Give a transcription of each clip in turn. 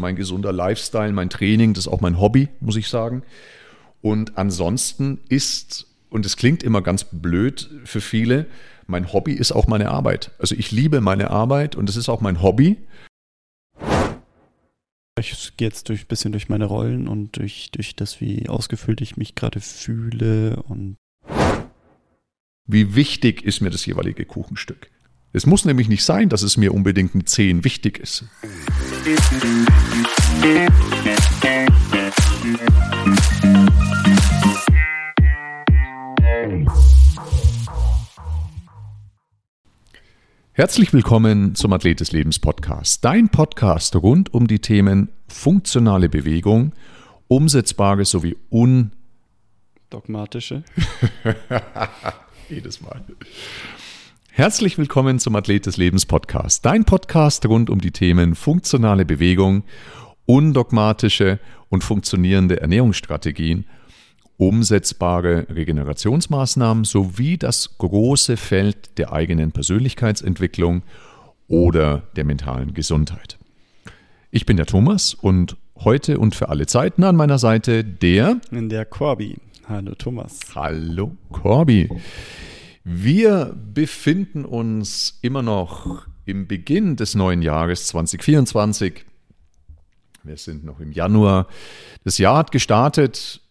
mein gesunder Lifestyle, mein Training, das ist auch mein Hobby, muss ich sagen. Und ansonsten ist, und es klingt immer ganz blöd für viele, mein Hobby ist auch meine Arbeit. Also ich liebe meine Arbeit und es ist auch mein Hobby. Ich gehe jetzt durch ein bisschen durch meine Rollen und durch, durch das, wie ausgefüllt ich mich gerade fühle und wie wichtig ist mir das jeweilige Kuchenstück. Es muss nämlich nicht sein, dass es mir unbedingt ein 10 wichtig ist. Herzlich willkommen zum Athlet des Lebens Podcast, dein Podcast rund um die Themen funktionale Bewegung, umsetzbare sowie undogmatische. Jedes Mal. Herzlich willkommen zum Athlet des Lebens Podcast, dein Podcast rund um die Themen funktionale Bewegung, undogmatische und funktionierende Ernährungsstrategien, umsetzbare Regenerationsmaßnahmen sowie das große Feld der eigenen Persönlichkeitsentwicklung oder der mentalen Gesundheit. Ich bin der Thomas und heute und für alle Zeiten an meiner Seite der der Corby. Hallo Thomas. Hallo Corby. Wir befinden uns immer noch im Beginn des neuen Jahres 2024. Wir sind noch im Januar. Das Jahr hat gestartet,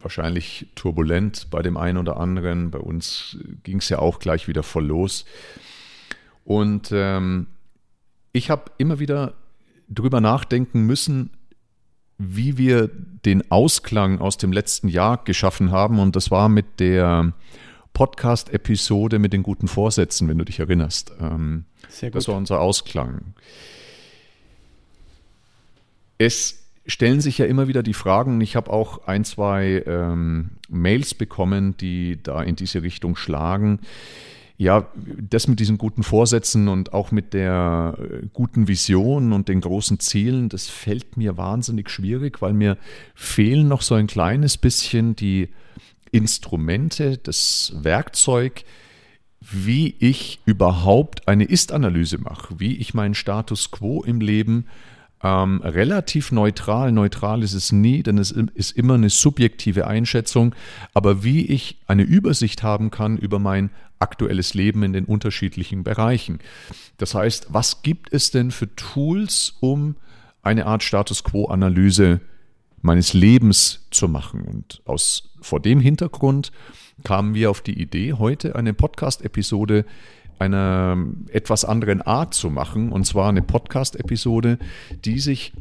wahrscheinlich turbulent bei dem einen oder anderen. Bei uns ging es ja auch gleich wieder voll los. Und ähm, ich habe immer wieder drüber nachdenken müssen, wie wir den Ausklang aus dem letzten Jahr geschaffen haben. Und das war mit der Podcast-Episode mit den guten Vorsätzen, wenn du dich erinnerst. Ähm, Sehr gut. Das war unser Ausklang. Es stellen sich ja immer wieder die Fragen. Ich habe auch ein, zwei ähm, Mails bekommen, die da in diese Richtung schlagen. Ja, das mit diesen guten Vorsätzen und auch mit der äh, guten Vision und den großen Zielen, das fällt mir wahnsinnig schwierig, weil mir fehlen noch so ein kleines bisschen die Instrumente, das Werkzeug, wie ich überhaupt eine Ist-Analyse mache, wie ich meinen Status quo im Leben ähm, relativ neutral, neutral ist es nie, denn es ist immer eine subjektive Einschätzung, aber wie ich eine Übersicht haben kann über mein aktuelles Leben in den unterschiedlichen Bereichen. Das heißt, was gibt es denn für Tools, um eine Art Status quo-Analyse meines Lebens zu machen? Und aus vor dem Hintergrund kamen wir auf die Idee, heute eine Podcast-Episode einer etwas anderen Art zu machen. Und zwar eine Podcast-Episode, die sich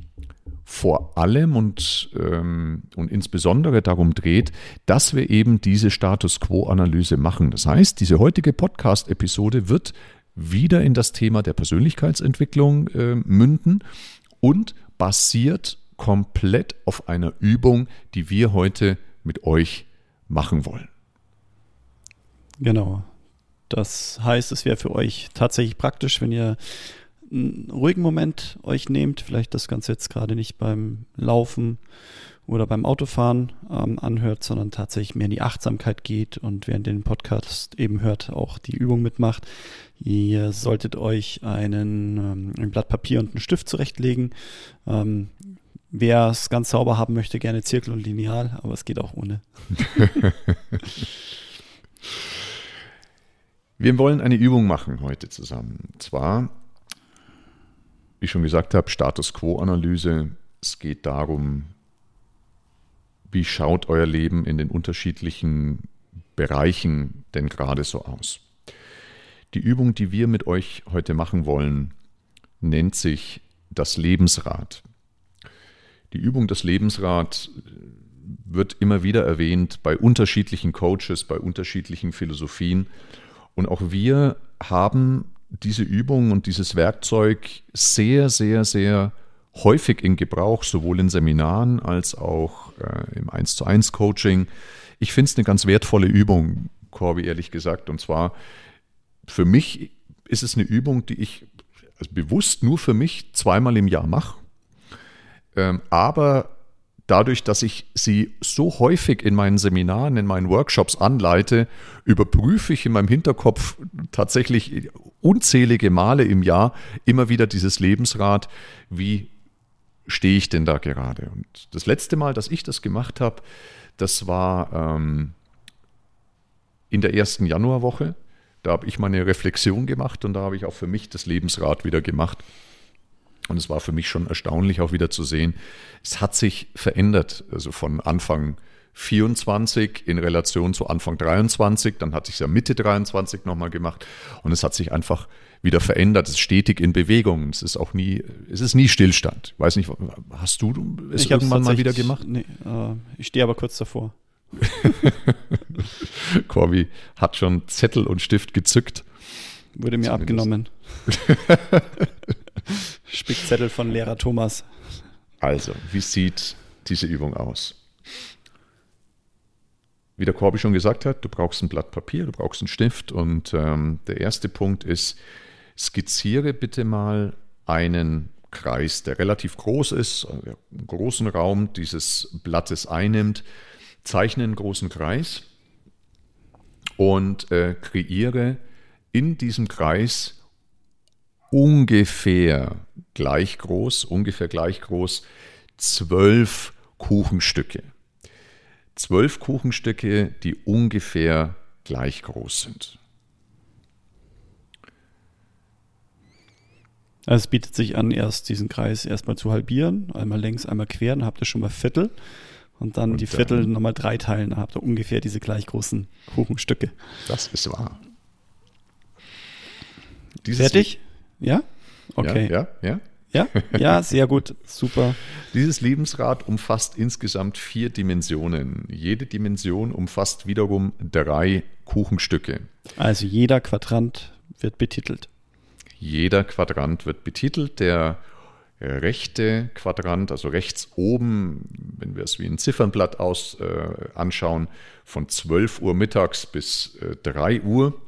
vor allem und, ähm, und insbesondere darum dreht, dass wir eben diese Status Quo-Analyse machen. Das heißt, diese heutige Podcast-Episode wird wieder in das Thema der Persönlichkeitsentwicklung äh, münden und basiert komplett auf einer Übung, die wir heute mit euch machen wollen. Genau. Das heißt, es wäre für euch tatsächlich praktisch, wenn ihr einen ruhigen Moment euch nehmt, vielleicht das Ganze jetzt gerade nicht beim Laufen oder beim Autofahren ähm, anhört, sondern tatsächlich mehr in die Achtsamkeit geht und während den Podcast eben hört, auch die Übung mitmacht. Ihr solltet euch einen, ähm, ein Blatt Papier und einen Stift zurechtlegen. Ähm, Wer es ganz sauber haben möchte, gerne Zirkel und Lineal, aber es geht auch ohne. Wir wollen eine Übung machen heute zusammen. Und zwar, wie ich schon gesagt habe, Status Quo-Analyse. Es geht darum, wie schaut euer Leben in den unterschiedlichen Bereichen denn gerade so aus. Die Übung, die wir mit euch heute machen wollen, nennt sich das Lebensrad. Die Übung des Lebensrad äh, wird immer wieder erwähnt bei unterschiedlichen Coaches, bei unterschiedlichen Philosophien. Und auch wir haben diese Übung und dieses Werkzeug sehr, sehr, sehr häufig in Gebrauch, sowohl in Seminaren als auch äh, im 1 zu 1 Coaching. Ich finde es eine ganz wertvolle Übung, Corby, ehrlich gesagt. Und zwar für mich ist es eine Übung, die ich also bewusst nur für mich zweimal im Jahr mache. Ähm, aber dadurch, dass ich sie so häufig in meinen Seminaren, in meinen Workshops anleite, überprüfe ich in meinem Hinterkopf tatsächlich unzählige Male im Jahr immer wieder dieses Lebensrad, wie stehe ich denn da gerade? Und das letzte Mal, dass ich das gemacht habe, das war ähm, in der ersten Januarwoche. Da habe ich meine Reflexion gemacht und da habe ich auch für mich das Lebensrad wieder gemacht. Und es war für mich schon erstaunlich auch wieder zu sehen, es hat sich verändert. Also von Anfang 24 in Relation zu Anfang 23, dann hat sich ja Mitte 23 nochmal gemacht und es hat sich einfach wieder verändert, es ist stetig in Bewegung, es ist auch nie, es ist nie Stillstand. Ich weiß nicht, hast du es ich irgendwann mal wieder gemacht? Nee, äh, ich stehe aber kurz davor. Corby hat schon Zettel und Stift gezückt. Wurde mir Zumindest. abgenommen. Spickzettel von Lehrer Thomas. Also, wie sieht diese Übung aus? Wie der Corby schon gesagt hat, du brauchst ein Blatt Papier, du brauchst einen Stift und ähm, der erste Punkt ist, skizziere bitte mal einen Kreis, der relativ groß ist, also einen großen Raum dieses Blattes einnimmt. Zeichne einen großen Kreis und äh, kreiere in diesem Kreis ungefähr gleich groß, ungefähr gleich groß, zwölf Kuchenstücke. Zwölf Kuchenstücke, die ungefähr gleich groß sind. Also es bietet sich an, erst diesen Kreis erstmal zu halbieren, einmal längs, einmal quer, dann habt ihr schon mal Viertel. Und dann und die Viertel dann, nochmal drei teilen, dann habt ihr ungefähr diese gleich großen Kuchenstücke. Das ist wahr. Dieses Fertig? Ja? Okay. Ja, ja, ja. Ja, ja, sehr gut, super. Dieses Lebensrad umfasst insgesamt vier Dimensionen. Jede Dimension umfasst wiederum drei Kuchenstücke. Also jeder Quadrant wird betitelt. Jeder Quadrant wird betitelt. Der rechte Quadrant, also rechts oben, wenn wir es wie ein Ziffernblatt aus, äh, anschauen, von 12 Uhr mittags bis äh, 3 Uhr.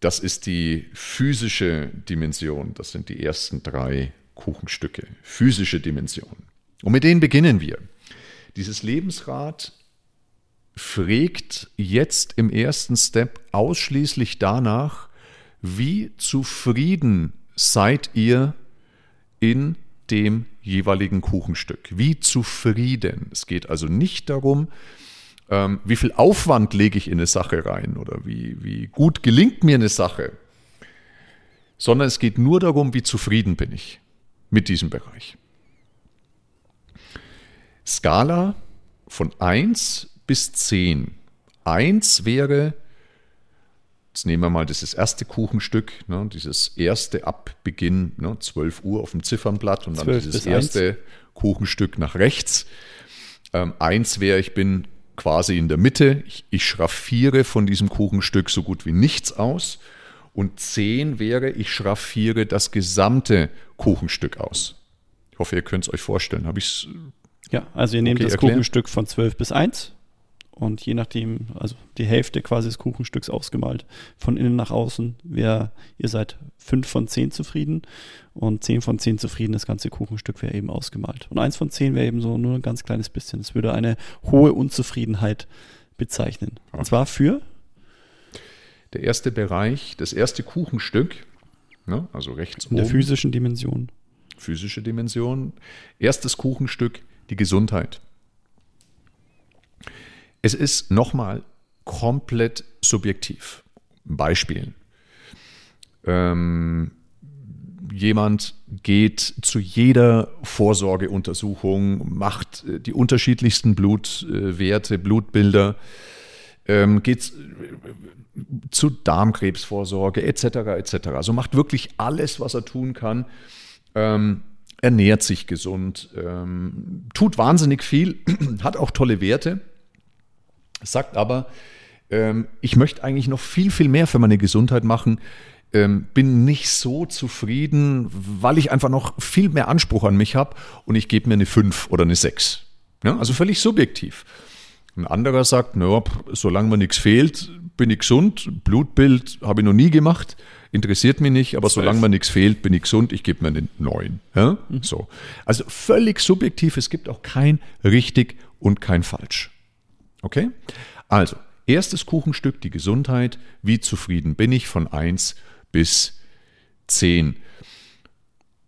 Das ist die physische Dimension. Das sind die ersten drei Kuchenstücke. Physische Dimension. Und mit denen beginnen wir. Dieses Lebensrad fragt jetzt im ersten Step ausschließlich danach, wie zufrieden seid ihr in dem jeweiligen Kuchenstück. Wie zufrieden. Es geht also nicht darum, ähm, wie viel Aufwand lege ich in eine Sache rein oder wie, wie gut gelingt mir eine Sache, sondern es geht nur darum, wie zufrieden bin ich mit diesem Bereich. Skala von 1 bis 10. 1 wäre Jetzt nehmen wir mal dieses erste Kuchenstück, ne, dieses erste ab Beginn, ne, 12 Uhr auf dem Ziffernblatt und dann dieses erste 1. Kuchenstück nach rechts. Ähm, eins wäre, ich bin quasi in der Mitte, ich, ich schraffiere von diesem Kuchenstück so gut wie nichts aus. Und 10 wäre, ich schraffiere das gesamte Kuchenstück aus. Ich hoffe, ihr könnt es euch vorstellen. Habe ich es ja, also ihr nehmt okay das erklärt? Kuchenstück von 12 bis 1 und je nachdem, also die Hälfte quasi des Kuchenstücks ausgemalt, von innen nach außen, wäre, ihr seid 5 von 10 zufrieden und 10 von 10 zufrieden, das ganze Kuchenstück wäre eben ausgemalt. Und 1 von 10 wäre eben so nur ein ganz kleines bisschen. Das würde eine hohe Unzufriedenheit bezeichnen. Und zwar für? Der erste Bereich, das erste Kuchenstück, ne, also rechts In oben. der physischen Dimension. Physische Dimension. Erstes Kuchenstück, die Gesundheit. Es ist nochmal komplett subjektiv. Beispielen. Ähm, jemand geht zu jeder Vorsorgeuntersuchung, macht äh, die unterschiedlichsten Blutwerte, Blutbilder, ähm, geht äh, zu Darmkrebsvorsorge etc. etc. Also macht wirklich alles, was er tun kann, ähm, ernährt sich gesund, ähm, tut wahnsinnig viel, hat auch tolle Werte sagt aber, ähm, ich möchte eigentlich noch viel, viel mehr für meine Gesundheit machen, ähm, bin nicht so zufrieden, weil ich einfach noch viel mehr Anspruch an mich habe und ich gebe mir eine 5 oder eine 6. Ja, also völlig subjektiv. Ein anderer sagt, naja, solange mir nichts fehlt, bin ich gesund. Blutbild habe ich noch nie gemacht, interessiert mich nicht, aber solange mir nichts fehlt, bin ich gesund, ich gebe mir einen 9. Ja? Mhm. So. Also völlig subjektiv, es gibt auch kein richtig und kein falsch. Okay? Also, erstes Kuchenstück, die Gesundheit. Wie zufrieden bin ich von 1 bis 10?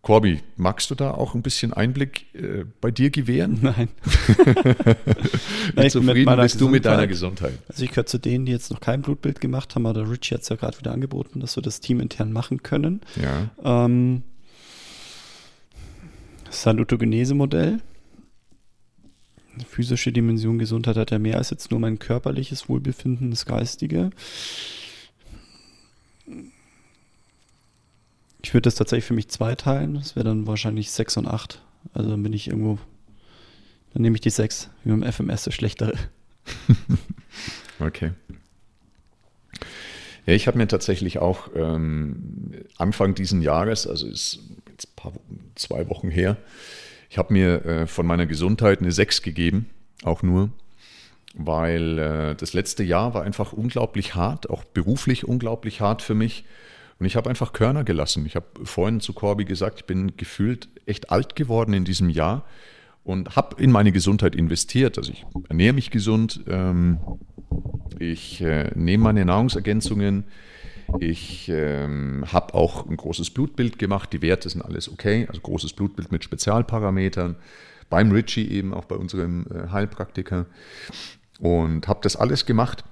Corby, magst du da auch ein bisschen Einblick äh, bei dir gewähren? Nein. Wie zufrieden bist du mit deiner Gesundheit? Also ich gehöre zu denen, die jetzt noch kein Blutbild gemacht haben, aber der Richie hat es ja gerade wieder angeboten, dass wir das Team intern machen können. Ja. Ähm, Salutogenese-Modell. Physische Dimension Gesundheit hat ja mehr als jetzt nur mein körperliches Wohlbefinden, das geistige. Ich würde das tatsächlich für mich zweiteilen. Das wäre dann wahrscheinlich 6 und 8. Also dann bin ich irgendwo. Dann nehme ich die 6, wie beim FMS das schlechtere. okay. Ja, ich habe mir tatsächlich auch ähm, Anfang diesen Jahres, also ist jetzt paar, zwei Wochen her, ich habe mir äh, von meiner Gesundheit eine 6 gegeben, auch nur, weil äh, das letzte Jahr war einfach unglaublich hart, auch beruflich unglaublich hart für mich. Und ich habe einfach Körner gelassen. Ich habe vorhin zu Corby gesagt, ich bin gefühlt echt alt geworden in diesem Jahr und habe in meine Gesundheit investiert. Also ich ernähre mich gesund, ähm, ich äh, nehme meine Nahrungsergänzungen, ich ähm, habe auch ein großes Blutbild gemacht, die Werte sind alles okay, also großes Blutbild mit Spezialparametern, beim Richie eben, auch bei unserem äh, Heilpraktiker und habe das alles gemacht.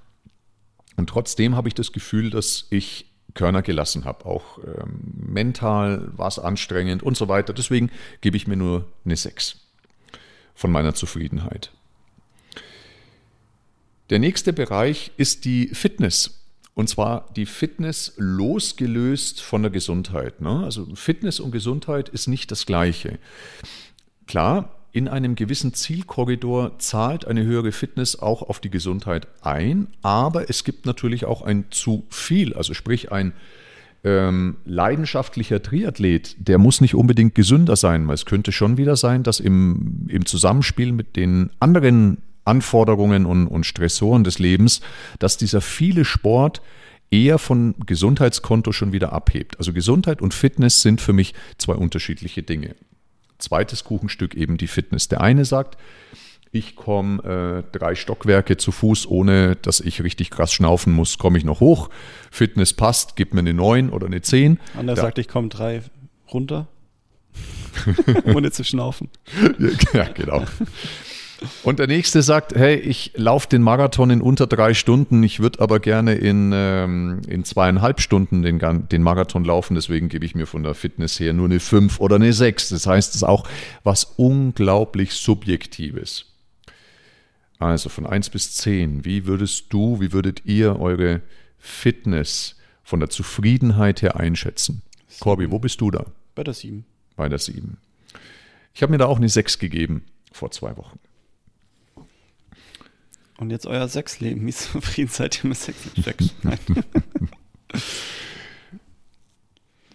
Und trotzdem habe ich das Gefühl, dass ich Körner gelassen habe. Auch ähm, mental war es anstrengend und so weiter. Deswegen gebe ich mir nur eine 6 von meiner Zufriedenheit. Der nächste Bereich ist die Fitness. Und zwar die Fitness losgelöst von der Gesundheit. Ne? Also Fitness und Gesundheit ist nicht das gleiche. Klar, in einem gewissen Zielkorridor zahlt eine höhere Fitness auch auf die Gesundheit ein, aber es gibt natürlich auch ein zu viel, also sprich ein ähm, leidenschaftlicher Triathlet, der muss nicht unbedingt gesünder sein, weil es könnte schon wieder sein, dass im, im Zusammenspiel mit den anderen Anforderungen und, und Stressoren des Lebens, dass dieser viele Sport eher von Gesundheitskonto schon wieder abhebt. Also Gesundheit und Fitness sind für mich zwei unterschiedliche Dinge zweites Kuchenstück eben die Fitness. Der eine sagt, ich komme äh, drei Stockwerke zu Fuß, ohne dass ich richtig krass schnaufen muss, komme ich noch hoch. Fitness passt, gib mir eine 9 oder eine 10. Anderer da, sagt, ich komme drei runter, ohne zu schnaufen. ja, genau. Und der nächste sagt, hey, ich laufe den Marathon in unter drei Stunden, ich würde aber gerne in, ähm, in zweieinhalb Stunden den, den Marathon laufen, deswegen gebe ich mir von der Fitness her nur eine fünf oder eine sechs. Das heißt, es ist auch was unglaublich Subjektives. Also von eins bis zehn, wie würdest du, wie würdet ihr eure Fitness von der Zufriedenheit her einschätzen? Corby, wo bist du da? Bei der sieben. Bei der sieben. Ich habe mir da auch eine sechs gegeben vor zwei Wochen. Und jetzt euer Sexleben. Wie zufrieden seid ihr mit Sex? Sex? Nein.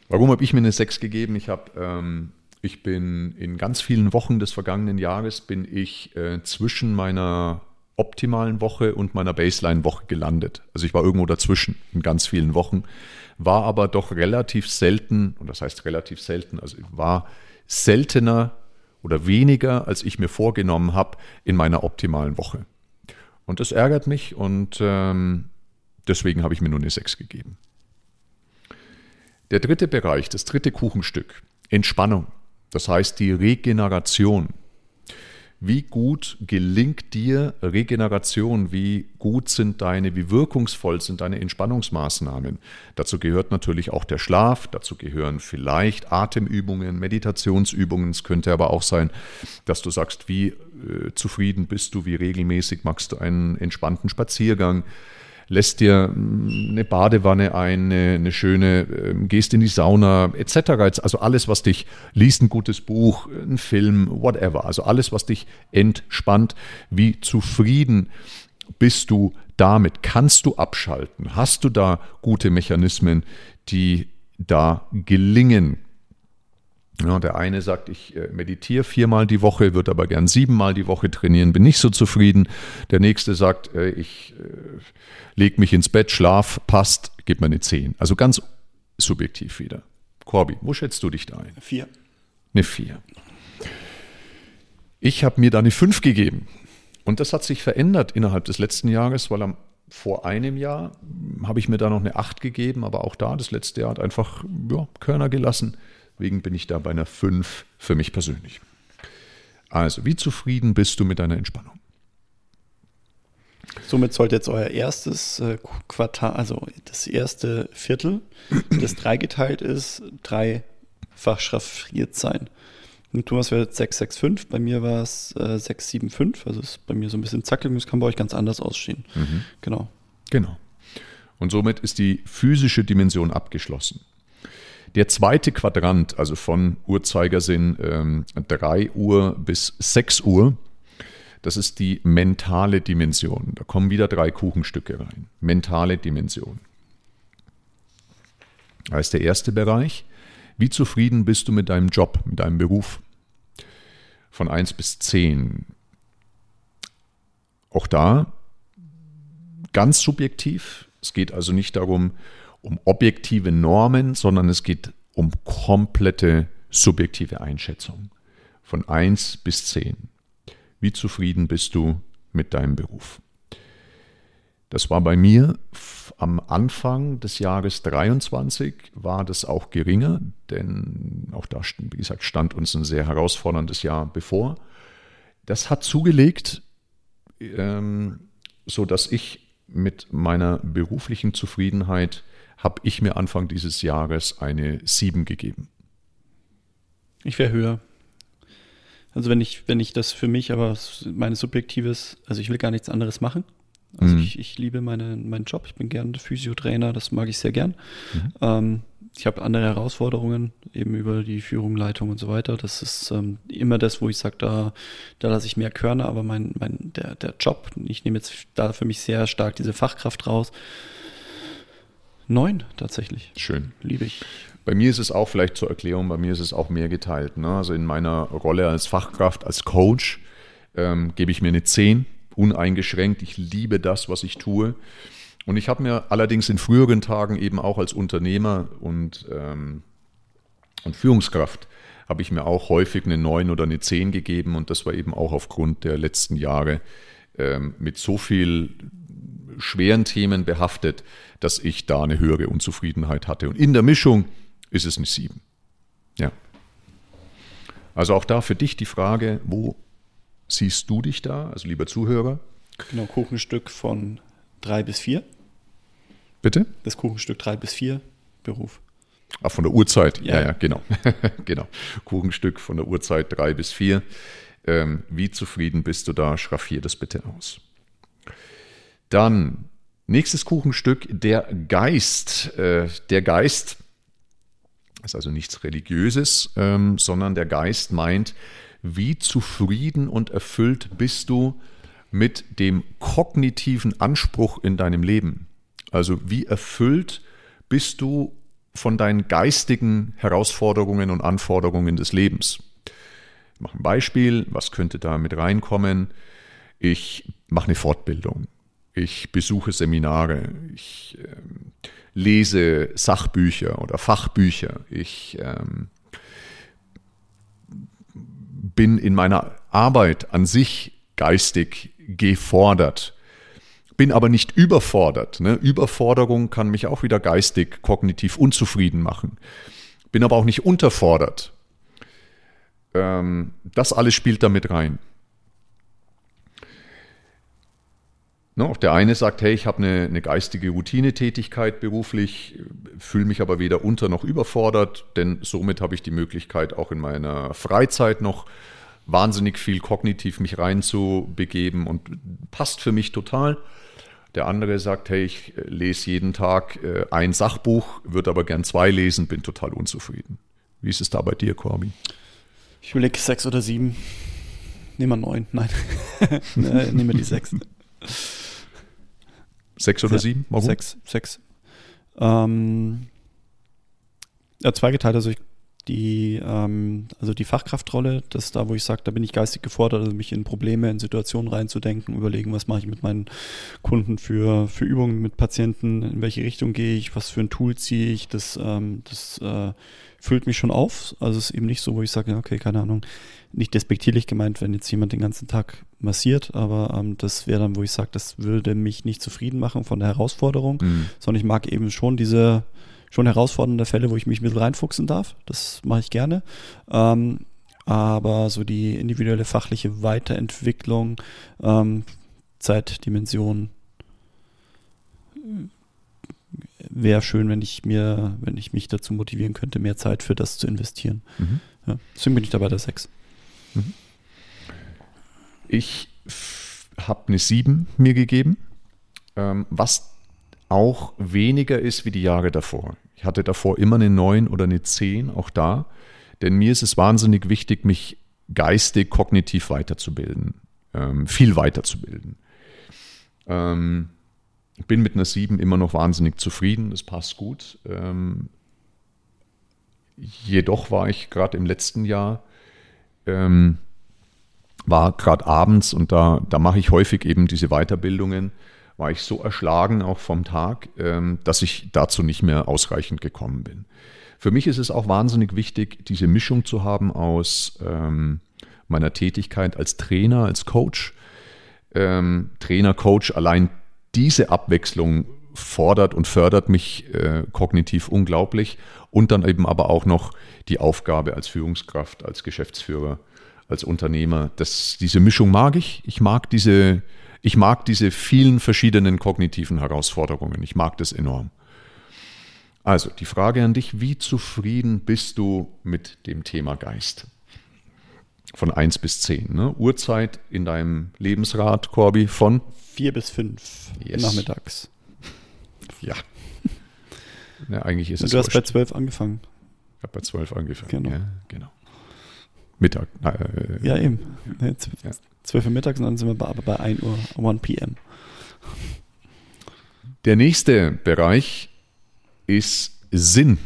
Warum habe ich mir eine Sex gegeben? Ich habe, ähm, ich bin in ganz vielen Wochen des vergangenen Jahres bin ich äh, zwischen meiner optimalen Woche und meiner Baseline-Woche gelandet. Also ich war irgendwo dazwischen in ganz vielen Wochen, war aber doch relativ selten, und das heißt relativ selten, also war seltener oder weniger, als ich mir vorgenommen habe in meiner optimalen Woche. Und das ärgert mich und ähm, deswegen habe ich mir nur eine 6 gegeben. Der dritte Bereich, das dritte Kuchenstück, Entspannung. Das heißt die Regeneration. Wie gut gelingt dir Regeneration? Wie gut sind deine, wie wirkungsvoll sind deine Entspannungsmaßnahmen? Dazu gehört natürlich auch der Schlaf, dazu gehören vielleicht Atemübungen, Meditationsübungen. Es könnte aber auch sein, dass du sagst, wie zufrieden bist du, wie regelmäßig machst du einen entspannten Spaziergang lässt dir mm, eine Badewanne ein, eine, eine schöne, ähm, gehst in die Sauna etc. Also alles, was dich liest, ein gutes Buch, ein Film, whatever. Also alles, was dich entspannt. Wie zufrieden bist du damit? Kannst du abschalten? Hast du da gute Mechanismen, die da gelingen? Ja, der eine sagt, ich äh, meditiere viermal die Woche, würde aber gern siebenmal die Woche trainieren, bin nicht so zufrieden. Der nächste sagt, äh, ich äh, lege mich ins Bett, schlaf, passt, gib mir eine zehn. Also ganz subjektiv wieder. Corby, wo schätzt du dich da ein? Vier. Eine vier. Ich habe mir da eine fünf gegeben. Und das hat sich verändert innerhalb des letzten Jahres, weil am, vor einem Jahr habe ich mir da noch eine acht gegeben, aber auch da, das letzte Jahr hat einfach ja, Körner gelassen Deswegen bin ich da bei einer 5 für mich persönlich. Also, wie zufrieden bist du mit deiner Entspannung? Somit sollte jetzt euer erstes äh, Quartal, also das erste Viertel, das dreigeteilt ist, dreifach schraffiert sein. Mit Thomas wäre es 665, bei mir war es äh, 675, also ist bei mir so ein bisschen zackelig, das kann bei euch ganz anders aussehen. Mhm. Genau. Genau. Und somit ist die physische Dimension abgeschlossen. Der zweite Quadrant, also von Uhrzeigersinn ähm, 3 Uhr bis 6 Uhr, das ist die mentale Dimension. Da kommen wieder drei Kuchenstücke rein. Mentale Dimension. Da ist der erste Bereich. Wie zufrieden bist du mit deinem Job, mit deinem Beruf? Von 1 bis 10. Auch da ganz subjektiv. Es geht also nicht darum, um objektive Normen, sondern es geht um komplette subjektive Einschätzung. Von 1 bis 10. Wie zufrieden bist du mit deinem Beruf? Das war bei mir am Anfang des Jahres 23 war das auch geringer, denn auch da, wie gesagt, stand uns ein sehr herausforderndes Jahr bevor. Das hat zugelegt, ähm, so dass ich mit meiner beruflichen Zufriedenheit habe ich mir Anfang dieses Jahres eine 7 gegeben. Ich wäre höher. Also wenn ich, wenn ich das für mich, aber meine subjektives, also ich will gar nichts anderes machen. Also mhm. ich, ich liebe meine, meinen Job, ich bin gern Physiotrainer, das mag ich sehr gern. Mhm. Ähm, ich habe andere Herausforderungen, eben über die Führung, Leitung und so weiter. Das ist ähm, immer das, wo ich sage, da, da lasse ich mehr Körner, aber mein, mein, der, der Job, ich nehme jetzt da für mich sehr stark diese Fachkraft raus. Neun tatsächlich. Schön. Liebe ich. Bei mir ist es auch vielleicht zur Erklärung, bei mir ist es auch mehr geteilt. Ne? Also in meiner Rolle als Fachkraft, als Coach ähm, gebe ich mir eine 10, uneingeschränkt. Ich liebe das, was ich tue. Und ich habe mir allerdings in früheren Tagen eben auch als Unternehmer und, ähm, und Führungskraft habe ich mir auch häufig eine 9 oder eine 10 gegeben. Und das war eben auch aufgrund der letzten Jahre ähm, mit so viel schweren Themen behaftet, dass ich da eine höhere Unzufriedenheit hatte. Und in der Mischung ist es eine 7. Ja. Also auch da für dich die Frage, wo siehst du dich da, also lieber Zuhörer? Genau, Kuchenstück von 3 bis 4. Bitte? Das Kuchenstück 3 bis 4, Beruf. Ach, von der Uhrzeit, ja, ja, ja genau. genau. Kuchenstück von der Uhrzeit 3 bis 4. Ähm, wie zufrieden bist du da? Schraffier das bitte aus. Dann nächstes Kuchenstück, der Geist. Äh, der Geist ist also nichts Religiöses, ähm, sondern der Geist meint, wie zufrieden und erfüllt bist du mit dem kognitiven Anspruch in deinem Leben. Also wie erfüllt bist du von deinen geistigen Herausforderungen und Anforderungen des Lebens. Ich mache ein Beispiel, was könnte da mit reinkommen? Ich mache eine Fortbildung ich besuche Seminare, ich ähm, lese Sachbücher oder Fachbücher, ich ähm, bin in meiner Arbeit an sich geistig gefordert, bin aber nicht überfordert. Ne? Überforderung kann mich auch wieder geistig, kognitiv unzufrieden machen, bin aber auch nicht unterfordert. Ähm, das alles spielt damit rein. Ne, auch der eine sagt, hey, ich habe eine, eine geistige Routinetätigkeit beruflich, fühle mich aber weder unter noch überfordert, denn somit habe ich die Möglichkeit, auch in meiner Freizeit noch wahnsinnig viel kognitiv mich reinzubegeben und passt für mich total. Der andere sagt, hey, ich lese jeden Tag äh, ein Sachbuch, würde aber gern zwei lesen, bin total unzufrieden. Wie ist es da bei dir, Corby? Ich überlege sechs oder sieben. Nehmen wir neun. Nein. Nehmen wir die sechs. Sechs oder ja, sieben? Warum? Sechs, sechs. Ähm, ja, zweigeteilt. Also ich, die, ähm, also die Fachkraftrolle, das ist da, wo ich sage, da bin ich geistig gefordert, also mich in Probleme, in Situationen reinzudenken, überlegen, was mache ich mit meinen Kunden für, für Übungen mit Patienten, in welche Richtung gehe ich, was für ein Tool ziehe ich, das, ähm, das äh, füllt mich schon auf. Also es ist eben nicht so, wo ich sage, okay, keine Ahnung, nicht despektierlich gemeint, wenn jetzt jemand den ganzen Tag massiert, aber ähm, das wäre dann, wo ich sage, das würde mich nicht zufrieden machen von der Herausforderung, mhm. sondern ich mag eben schon diese schon herausfordernde Fälle, wo ich mich ein bisschen reinfuchsen darf. Das mache ich gerne. Ähm, aber so die individuelle fachliche Weiterentwicklung, ähm, Zeitdimension, wäre schön, wenn ich mir, wenn ich mich dazu motivieren könnte, mehr Zeit für das zu investieren. Mhm. Ja, deswegen bin ich dabei der 6. Mhm. Ich habe eine 7 mir gegeben, ähm, was auch weniger ist wie die Jahre davor. Ich hatte davor immer eine 9 oder eine 10, auch da. Denn mir ist es wahnsinnig wichtig, mich geistig, kognitiv weiterzubilden, ähm, viel weiterzubilden. Ähm, bin mit einer 7 immer noch wahnsinnig zufrieden, das passt gut. Ähm, jedoch war ich gerade im letzten Jahr, ähm, war gerade abends und da, da mache ich häufig eben diese Weiterbildungen, war ich so erschlagen auch vom Tag, ähm, dass ich dazu nicht mehr ausreichend gekommen bin. Für mich ist es auch wahnsinnig wichtig, diese Mischung zu haben aus ähm, meiner Tätigkeit als Trainer, als Coach. Ähm, Trainer, Coach, allein diese Abwechslung fordert und fördert mich äh, kognitiv unglaublich und dann eben aber auch noch die Aufgabe als Führungskraft, als Geschäftsführer, als Unternehmer. Das, diese Mischung mag ich. Ich mag diese, ich mag diese vielen verschiedenen kognitiven Herausforderungen. Ich mag das enorm. Also die Frage an dich, wie zufrieden bist du mit dem Thema Geist? Von 1 bis 10. Ne? Uhrzeit in deinem Lebensrat, Corby, von 4 bis 5 yes. nachmittags. Ja. ja. Eigentlich ist Und es. Du hast wurscht. bei 12 angefangen. Ich habe bei 12 angefangen. Genau. Ja, genau. Mittag. Äh, ja, eben. Ja. 12 Uhr mittags und dann sind wir bei, aber bei 1 Uhr, 1 p.m. Der nächste Bereich ist Sinn.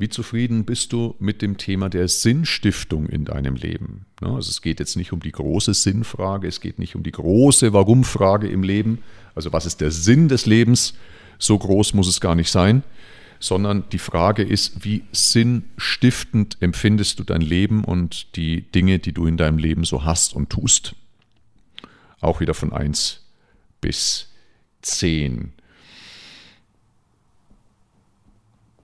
Wie zufrieden bist du mit dem Thema der Sinnstiftung in deinem Leben? Also es geht jetzt nicht um die große Sinnfrage, es geht nicht um die große Warum-Frage im Leben. Also was ist der Sinn des Lebens? So groß muss es gar nicht sein, sondern die Frage ist, wie sinnstiftend empfindest du dein Leben und die Dinge, die du in deinem Leben so hast und tust? Auch wieder von 1 bis 10.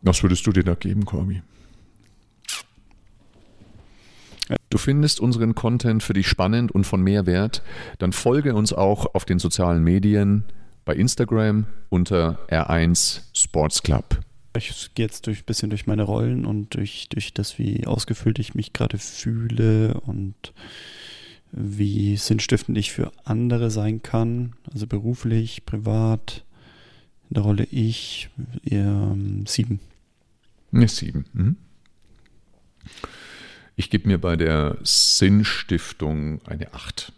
Was würdest du dir da geben, Corby? Du findest unseren Content für dich spannend und von Mehrwert, dann folge uns auch auf den sozialen Medien bei Instagram unter R1 Sports Club. Ich gehe jetzt durch ein bisschen durch meine Rollen und durch, durch das, wie ausgefüllt ich mich gerade fühle und wie sinnstiftend ich für andere sein kann, also beruflich, privat, in der Rolle ich, eher sieben. Eine 7. Mhm. Ich gebe mir bei der Sinnstiftung eine 8.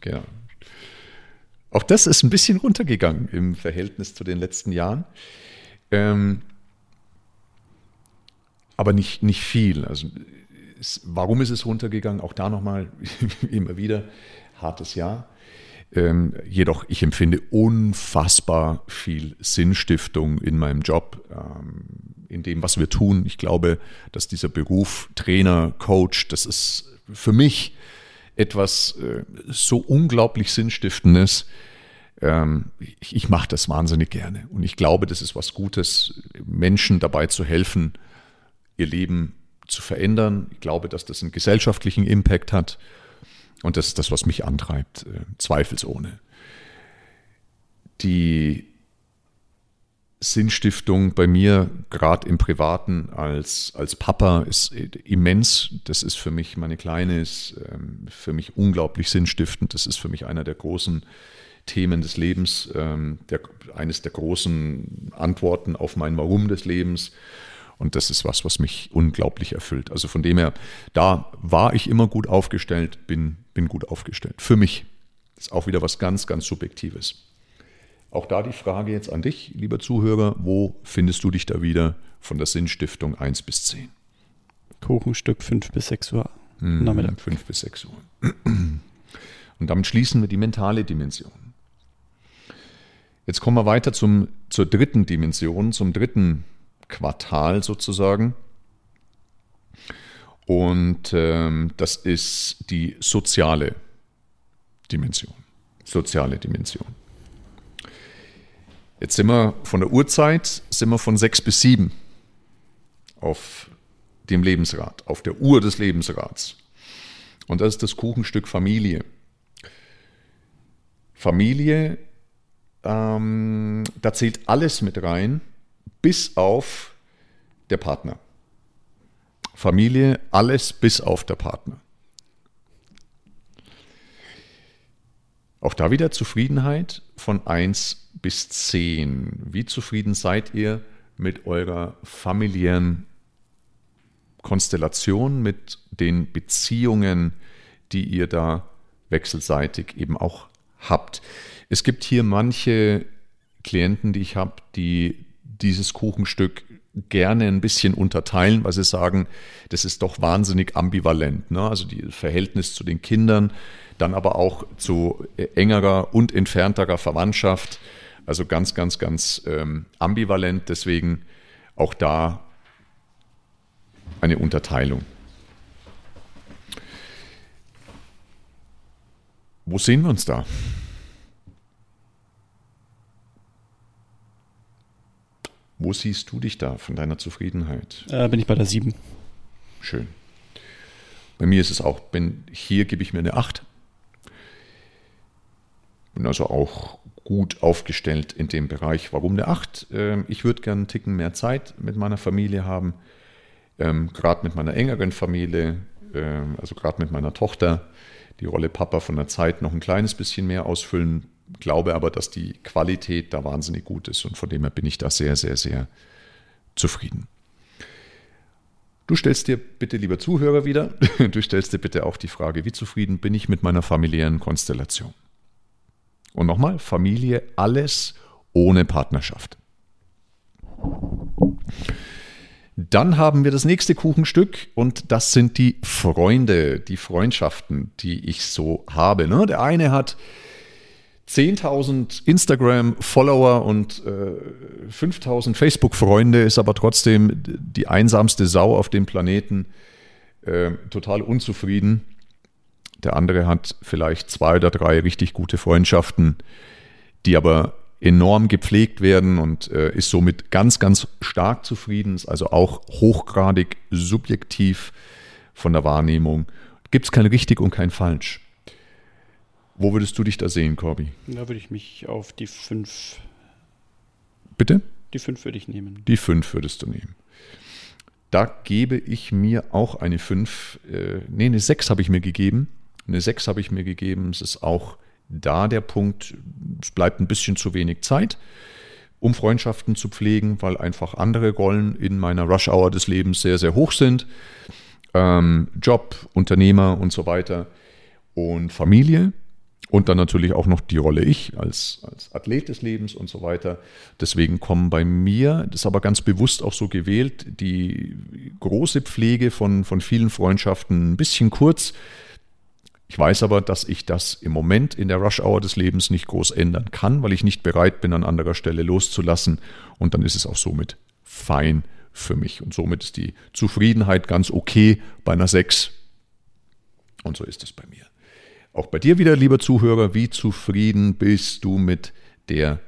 Genau. Auch das ist ein bisschen runtergegangen im Verhältnis zu den letzten Jahren. Ähm, aber nicht, nicht viel. Also, es, warum ist es runtergegangen? Auch da nochmal immer wieder hartes Jahr. Ähm, jedoch, ich empfinde unfassbar viel Sinnstiftung in meinem Job, ähm, in dem, was wir tun. Ich glaube, dass dieser Beruf Trainer, Coach, das ist für mich etwas äh, so unglaublich Sinnstiftendes. Ähm, ich, ich mache das wahnsinnig gerne. Und ich glaube, das ist was Gutes, Menschen dabei zu helfen, ihr Leben zu verändern. Ich glaube, dass das einen gesellschaftlichen Impact hat. Und das ist das, was mich antreibt, äh, zweifelsohne. Die Sinnstiftung bei mir, gerade im Privaten als, als Papa, ist immens. Das ist für mich, meine Kleine ist ähm, für mich unglaublich sinnstiftend. Das ist für mich einer der großen Themen des Lebens, ähm, der, eines der großen Antworten auf mein Warum des Lebens. Und das ist was, was mich unglaublich erfüllt. Also von dem her, da war ich immer gut aufgestellt, bin, bin gut aufgestellt. Für mich. Das ist auch wieder was ganz, ganz Subjektives. Auch da die Frage jetzt an dich, lieber Zuhörer, wo findest du dich da wieder von der Sinnstiftung 1 bis 10? Kuchenstück 5 bis 6 Uhr. Mhm, Nachmittag. 5 bis 6 Uhr. Und damit schließen wir die mentale Dimension. Jetzt kommen wir weiter zum, zur dritten Dimension, zum dritten Quartal sozusagen. Und ähm, das ist die soziale Dimension. Soziale Dimension. Jetzt sind wir von der Uhrzeit, sind wir von sechs bis sieben auf dem Lebensrad, auf der Uhr des Lebensrads. Und das ist das Kuchenstück Familie. Familie, ähm, da zählt alles mit rein, bis auf der Partner. Familie, alles bis auf der Partner. Auch da wieder Zufriedenheit von 1 bis 10. Wie zufrieden seid ihr mit eurer familiären Konstellation, mit den Beziehungen, die ihr da wechselseitig eben auch habt? Es gibt hier manche Klienten, die ich habe, die dieses Kuchenstück gerne ein bisschen unterteilen, weil sie sagen, das ist doch wahnsinnig ambivalent. Ne? Also das Verhältnis zu den Kindern, dann aber auch zu engerer und entfernterer Verwandtschaft. Also ganz, ganz, ganz ähm, ambivalent. Deswegen auch da eine Unterteilung. Wo sehen wir uns da? Wo siehst du dich da von deiner Zufriedenheit? Äh, bin ich bei der 7. Schön. Bei mir ist es auch, bin, hier gebe ich mir eine 8. Bin also auch gut aufgestellt in dem Bereich. Warum eine 8? Ähm, ich würde gerne einen Ticken mehr Zeit mit meiner Familie haben, ähm, gerade mit meiner engeren Familie, ähm, also gerade mit meiner Tochter, die Rolle Papa von der Zeit noch ein kleines bisschen mehr ausfüllen glaube aber, dass die Qualität da wahnsinnig gut ist und von dem her bin ich da sehr, sehr, sehr zufrieden. Du stellst dir bitte, lieber Zuhörer, wieder, du stellst dir bitte auch die Frage, wie zufrieden bin ich mit meiner familiären Konstellation? Und nochmal, Familie, alles ohne Partnerschaft. Dann haben wir das nächste Kuchenstück und das sind die Freunde, die Freundschaften, die ich so habe. Ne? Der eine hat 10.000 Instagram-Follower und äh, 5.000 Facebook-Freunde, ist aber trotzdem die einsamste Sau auf dem Planeten, äh, total unzufrieden. Der andere hat vielleicht zwei oder drei richtig gute Freundschaften, die aber enorm gepflegt werden und äh, ist somit ganz, ganz stark zufrieden, ist also auch hochgradig subjektiv von der Wahrnehmung. Gibt es kein richtig und kein falsch. Wo würdest du dich da sehen, Corby? Da würde ich mich auf die fünf. Bitte? Die fünf würde ich nehmen. Die fünf würdest du nehmen. Da gebe ich mir auch eine fünf. Äh, nee, eine sechs habe ich mir gegeben. Eine sechs habe ich mir gegeben. Es ist auch da der Punkt, es bleibt ein bisschen zu wenig Zeit, um Freundschaften zu pflegen, weil einfach andere Rollen in meiner Rush-Hour des Lebens sehr, sehr hoch sind. Ähm, Job, Unternehmer und so weiter. Und Familie und dann natürlich auch noch die Rolle ich als, als Athlet des Lebens und so weiter. Deswegen kommen bei mir, das ist aber ganz bewusst auch so gewählt, die große Pflege von, von vielen Freundschaften ein bisschen kurz. Ich weiß aber, dass ich das im Moment in der Rush-Hour des Lebens nicht groß ändern kann, weil ich nicht bereit bin, an anderer Stelle loszulassen. Und dann ist es auch somit fein für mich. Und somit ist die Zufriedenheit ganz okay bei einer 6. Und so ist es bei mir. Auch bei dir wieder, lieber Zuhörer, wie zufrieden bist du mit der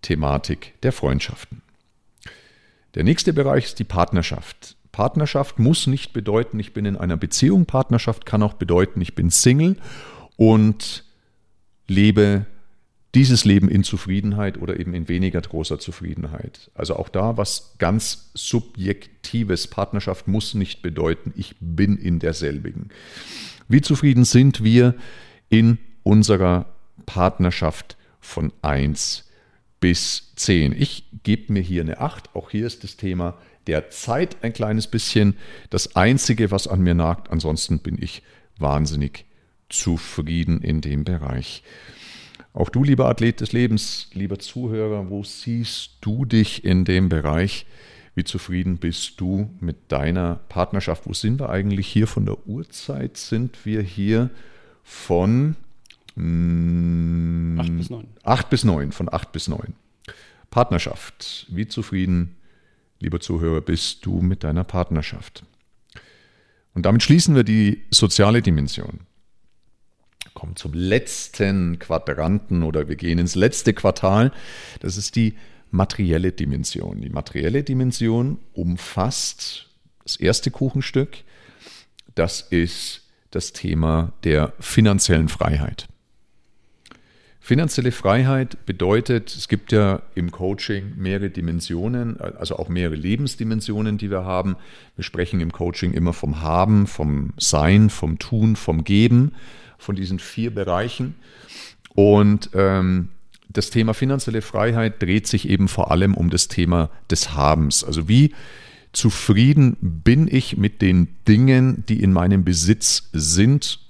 Thematik der Freundschaften? Der nächste Bereich ist die Partnerschaft. Partnerschaft muss nicht bedeuten, ich bin in einer Beziehung. Partnerschaft kann auch bedeuten, ich bin Single und lebe dieses Leben in Zufriedenheit oder eben in weniger großer Zufriedenheit. Also auch da was ganz Subjektives. Partnerschaft muss nicht bedeuten, ich bin in derselbigen. Wie zufrieden sind wir in unserer Partnerschaft von 1 bis 10? Ich gebe mir hier eine 8. Auch hier ist das Thema der Zeit ein kleines bisschen das Einzige, was an mir nagt. Ansonsten bin ich wahnsinnig zufrieden in dem Bereich. Auch du, lieber Athlet des Lebens, lieber Zuhörer, wo siehst du dich in dem Bereich? Wie zufrieden bist du mit deiner Partnerschaft? Wo sind wir eigentlich hier von der Uhrzeit? Sind wir hier von mh, 8 bis 9. 8 bis 9, von 8 bis 9. Partnerschaft. Wie zufrieden, lieber Zuhörer, bist du mit deiner Partnerschaft? Und damit schließen wir die soziale Dimension. kommen zum letzten Quadranten oder wir gehen ins letzte Quartal. Das ist die materielle Dimension. Die materielle Dimension umfasst das erste Kuchenstück. Das ist das Thema der finanziellen Freiheit. Finanzielle Freiheit bedeutet, es gibt ja im Coaching mehrere Dimensionen, also auch mehrere Lebensdimensionen, die wir haben. Wir sprechen im Coaching immer vom Haben, vom Sein, vom Tun, vom Geben, von diesen vier Bereichen. Und ähm, das Thema finanzielle Freiheit dreht sich eben vor allem um das Thema des Habens. Also wie zufrieden bin ich mit den Dingen, die in meinem Besitz sind,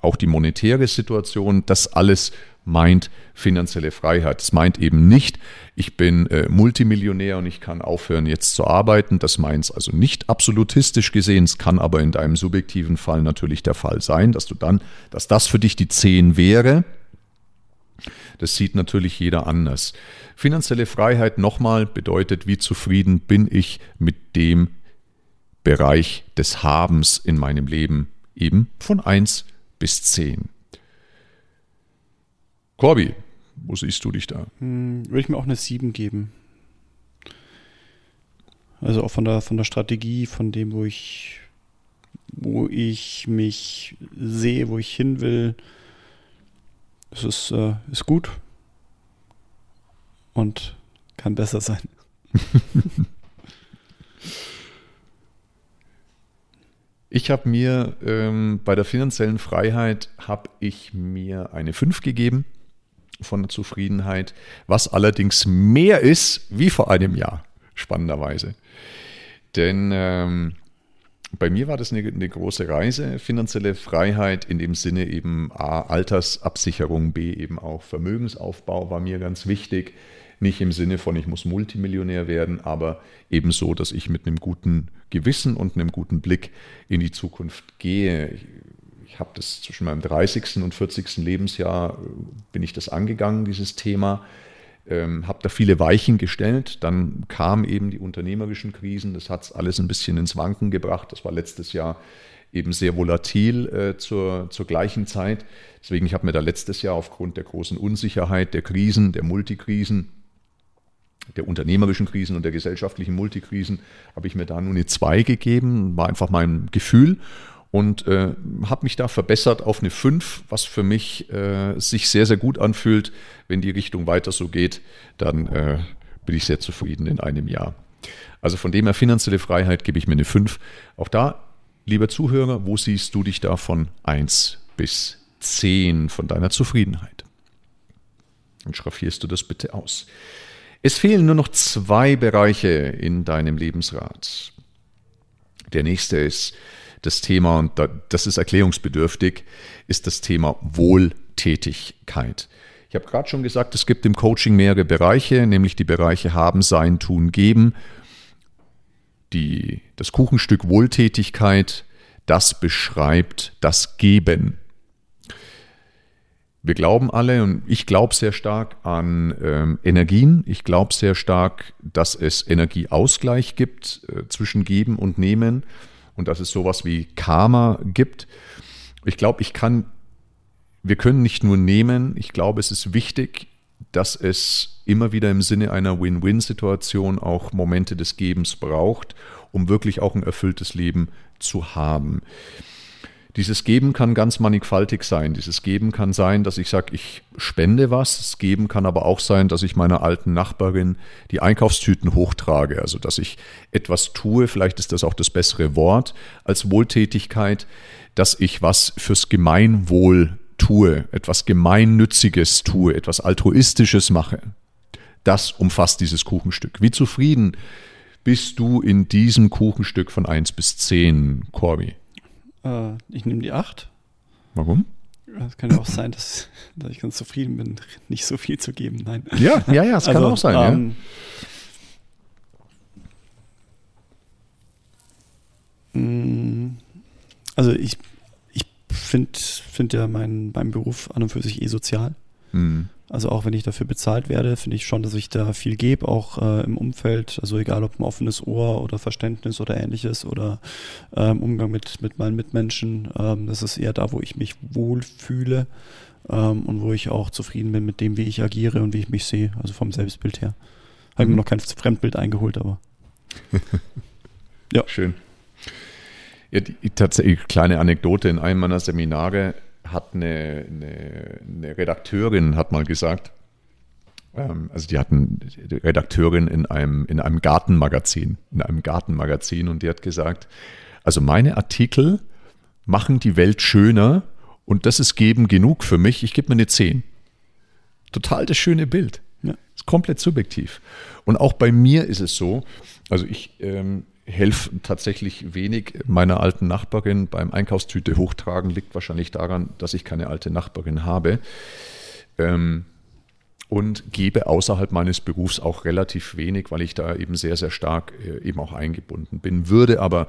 auch die monetäre Situation, das alles meint finanzielle Freiheit. Es meint eben nicht, ich bin äh, Multimillionär und ich kann aufhören jetzt zu arbeiten. Das meint es also nicht absolutistisch gesehen. Es kann aber in deinem subjektiven Fall natürlich der Fall sein, dass du dann, dass das für dich die 10 wäre. Das sieht natürlich jeder anders. Finanzielle Freiheit nochmal bedeutet, wie zufrieden bin ich mit dem Bereich des Habens in meinem Leben, eben von 1 bis 10. Corby, wo siehst du dich da? Hm, würde ich mir auch eine 7 geben. Also auch von der, von der Strategie, von dem, wo ich, wo ich mich sehe, wo ich hin will. Es ist, äh, ist gut und kann besser sein. Ich habe mir ähm, bei der finanziellen Freiheit habe ich mir eine 5 gegeben von der Zufriedenheit, was allerdings mehr ist wie vor einem Jahr, spannenderweise. Denn ähm, bei mir war das eine, eine, große Reise, finanzielle Freiheit in dem Sinne eben A, Altersabsicherung, B, eben auch Vermögensaufbau war mir ganz wichtig. Nicht im Sinne von, ich muss Multimillionär werden, aber eben so, dass ich mit einem guten Gewissen und einem guten Blick in die Zukunft gehe ich habe das zwischen meinem 30. und 40. Lebensjahr, äh, bin ich das angegangen, dieses Thema. Ähm, habe da viele Weichen gestellt. Dann kamen eben die unternehmerischen Krisen. Das hat es alles ein bisschen ins Wanken gebracht. Das war letztes Jahr eben sehr volatil äh, zur, zur gleichen Zeit. Deswegen, ich habe mir da letztes Jahr aufgrund der großen Unsicherheit, der Krisen, der Multikrisen, der unternehmerischen Krisen und der gesellschaftlichen Multikrisen, habe ich mir da nur eine 2 gegeben. War einfach mein Gefühl und äh, habe mich da verbessert auf eine 5, was für mich äh, sich sehr, sehr gut anfühlt. Wenn die Richtung weiter so geht, dann äh, bin ich sehr zufrieden in einem Jahr. Also von dem her finanzielle Freiheit gebe ich mir eine 5. Auch da, lieber Zuhörer, wo siehst du dich da von 1 bis 10 von deiner Zufriedenheit? Dann schraffierst du das bitte aus. Es fehlen nur noch zwei Bereiche in deinem Lebensrat. Der nächste ist das Thema, und das ist erklärungsbedürftig, ist das Thema Wohltätigkeit. Ich habe gerade schon gesagt, es gibt im Coaching mehrere Bereiche, nämlich die Bereiche haben, sein, tun, geben. Die, das Kuchenstück Wohltätigkeit, das beschreibt das Geben. Wir glauben alle, und ich glaube sehr stark an ähm, Energien. Ich glaube sehr stark, dass es Energieausgleich gibt äh, zwischen Geben und Nehmen und dass es sowas wie Karma gibt. Ich glaube, ich kann, wir können nicht nur nehmen, ich glaube, es ist wichtig, dass es immer wieder im Sinne einer Win-Win-Situation auch Momente des Gebens braucht, um wirklich auch ein erfülltes Leben zu haben. Dieses Geben kann ganz mannigfaltig sein. Dieses Geben kann sein, dass ich sage, ich spende was. Das Geben kann aber auch sein, dass ich meiner alten Nachbarin die Einkaufstüten hochtrage. Also dass ich etwas tue, vielleicht ist das auch das bessere Wort als Wohltätigkeit, dass ich was fürs Gemeinwohl tue, etwas Gemeinnütziges tue, etwas Altruistisches mache. Das umfasst dieses Kuchenstück. Wie zufrieden bist du in diesem Kuchenstück von 1 bis 10, Corby? Äh, ich nehme die 8. Warum? Es kann ja auch sein, dass, dass, ich ganz zufrieden bin, nicht so viel zu geben. Nein. Ja, ja, ja, es also, kann auch sein. Ähm, ja. Mm, also ich, ich finde find ja meinen mein Beruf an und für sich eh sozial. Mhm. Also auch wenn ich dafür bezahlt werde, finde ich schon, dass ich da viel gebe, auch äh, im Umfeld. Also egal ob ein offenes Ohr oder Verständnis oder ähnliches oder ähm, Umgang mit, mit meinen Mitmenschen. Ähm, das ist eher da, wo ich mich wohlfühle ähm, und wo ich auch zufrieden bin mit dem, wie ich agiere und wie ich mich sehe. Also vom Selbstbild her. Habe mir mhm. noch kein Fremdbild eingeholt, aber. ja. Schön. Ja, die, tatsächlich kleine Anekdote in einem meiner Seminare hat eine, eine, eine Redakteurin hat mal gesagt, ähm, also die hatten Redakteurin in einem, in einem Gartenmagazin, in einem Gartenmagazin und die hat gesagt, also meine Artikel machen die Welt schöner und das ist geben genug für mich, ich gebe mir eine 10. Total das schöne Bild. Ja. Ist komplett subjektiv. Und auch bei mir ist es so, also ich ähm, helfe tatsächlich wenig meiner alten Nachbarin beim Einkaufstüte hochtragen, liegt wahrscheinlich daran, dass ich keine alte Nachbarin habe. Ähm, und gebe außerhalb meines Berufs auch relativ wenig, weil ich da eben sehr, sehr stark äh, eben auch eingebunden bin. Würde aber,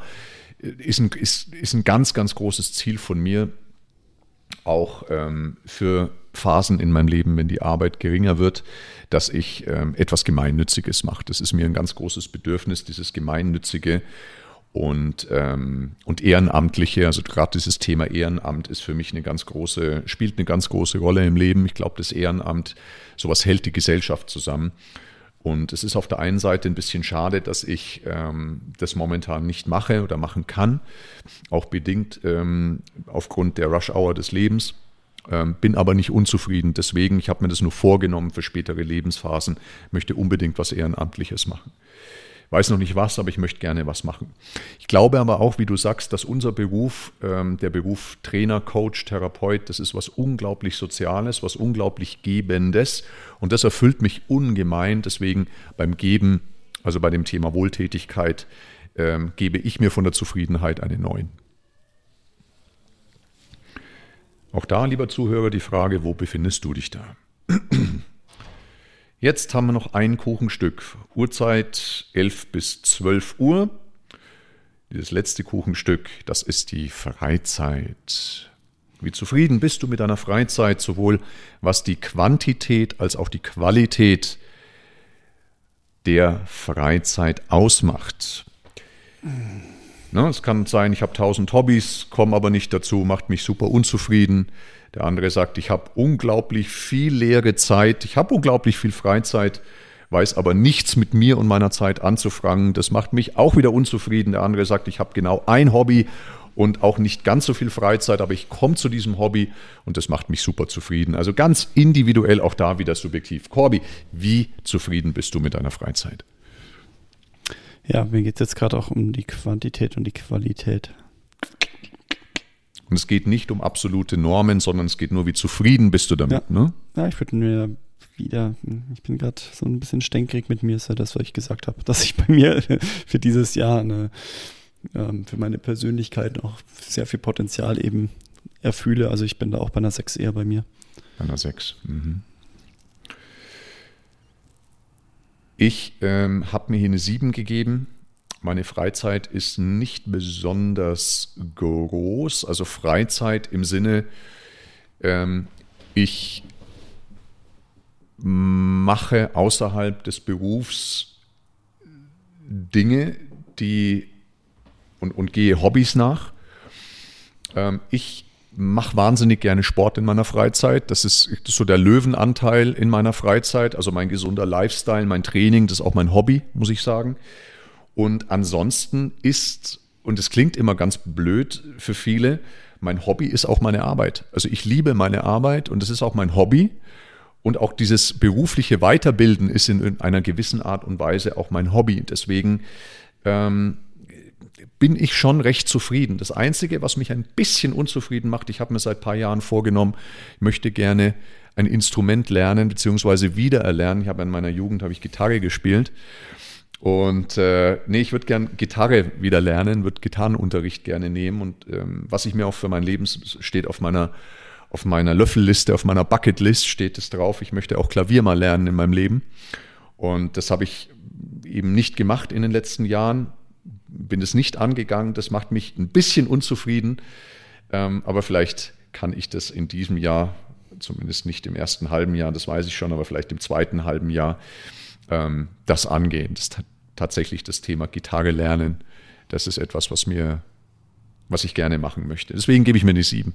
äh, ist ein, ist, ist ein ganz, ganz großes Ziel von mir, auch ähm, für Phasen in meinem Leben, wenn die Arbeit geringer wird, dass ich ähm, etwas Gemeinnütziges mache. Das ist mir ein ganz großes Bedürfnis, dieses Gemeinnützige und, ähm, und Ehrenamtliche. Also gerade dieses Thema Ehrenamt ist für mich eine ganz große, spielt eine ganz große Rolle im Leben. Ich glaube, das Ehrenamt, sowas hält die Gesellschaft zusammen. Und es ist auf der einen Seite ein bisschen schade, dass ich ähm, das momentan nicht mache oder machen kann, auch bedingt ähm, aufgrund der Rush-Hour des Lebens. Ähm, bin aber nicht unzufrieden. Deswegen, ich habe mir das nur vorgenommen für spätere Lebensphasen, möchte unbedingt was Ehrenamtliches machen. Weiß noch nicht was, aber ich möchte gerne was machen. Ich glaube aber auch, wie du sagst, dass unser Beruf, ähm, der Beruf Trainer, Coach, Therapeut, das ist was unglaublich Soziales, was unglaublich Gebendes. Und das erfüllt mich ungemein. Deswegen beim Geben, also bei dem Thema Wohltätigkeit, ähm, gebe ich mir von der Zufriedenheit einen neuen. Auch da, lieber Zuhörer, die Frage, wo befindest du dich da? Jetzt haben wir noch ein Kuchenstück. Uhrzeit 11 bis 12 Uhr. Dieses letzte Kuchenstück, das ist die Freizeit. Wie zufrieden bist du mit deiner Freizeit, sowohl was die Quantität als auch die Qualität der Freizeit ausmacht? Ne, es kann sein, ich habe tausend Hobbys, komme aber nicht dazu, macht mich super unzufrieden. Der andere sagt, ich habe unglaublich viel leere Zeit, ich habe unglaublich viel Freizeit, weiß aber nichts mit mir und meiner Zeit anzufangen. Das macht mich auch wieder unzufrieden. Der andere sagt, ich habe genau ein Hobby und auch nicht ganz so viel Freizeit, aber ich komme zu diesem Hobby und das macht mich super zufrieden. Also ganz individuell auch da wieder subjektiv. Corby, wie zufrieden bist du mit deiner Freizeit? Ja, mir geht es jetzt gerade auch um die Quantität und die Qualität. Und es geht nicht um absolute Normen, sondern es geht nur, wie zufrieden bist du damit. Ja, ne? ja ich würde mir wieder, ich bin gerade so ein bisschen stänkrig mit mir, ist ja das, was ich gesagt habe, dass ich bei mir für dieses Jahr eine, ähm, für meine Persönlichkeit noch sehr viel Potenzial eben erfühle. Also ich bin da auch bei einer 6 eher bei mir. Bei einer 6. Mhm. Ich ähm, habe mir hier eine 7 gegeben meine Freizeit ist nicht besonders groß, also Freizeit im Sinne, ähm, ich mache außerhalb des Berufs Dinge, die und, und gehe Hobbys nach. Ähm, ich mache wahnsinnig gerne Sport in meiner Freizeit. Das ist, das ist, so der Löwenanteil in meiner Freizeit, also mein gesunder Lifestyle, mein Training, das ist auch mein Hobby, muss ich sagen. Und ansonsten ist, und es klingt immer ganz blöd für viele, mein Hobby ist auch meine Arbeit. Also ich liebe meine Arbeit und es ist auch mein Hobby. Und auch dieses berufliche Weiterbilden ist in einer gewissen Art und Weise auch mein Hobby. Deswegen ähm, bin ich schon recht zufrieden. Das Einzige, was mich ein bisschen unzufrieden macht, ich habe mir seit ein paar Jahren vorgenommen, ich möchte gerne ein Instrument lernen, beziehungsweise wiedererlernen. Ich habe in meiner Jugend habe ich Gitarre gespielt und äh, nee, ich würde gern Gitarre wieder lernen, würde Gitarrenunterricht gerne nehmen. Und ähm, was ich mir auch für mein Leben steht auf meiner, auf meiner Löffelliste, auf meiner Bucketlist steht es drauf. Ich möchte auch Klavier mal lernen in meinem Leben. Und das habe ich eben nicht gemacht in den letzten Jahren. Bin es nicht angegangen. Das macht mich ein bisschen unzufrieden. Ähm, aber vielleicht kann ich das in diesem Jahr zumindest nicht im ersten halben Jahr, das weiß ich schon, aber vielleicht im zweiten halben Jahr ähm, das angehen. Das tatsächlich das Thema Gitarre lernen. Das ist etwas, was mir, was ich gerne machen möchte. Deswegen gebe ich mir eine 7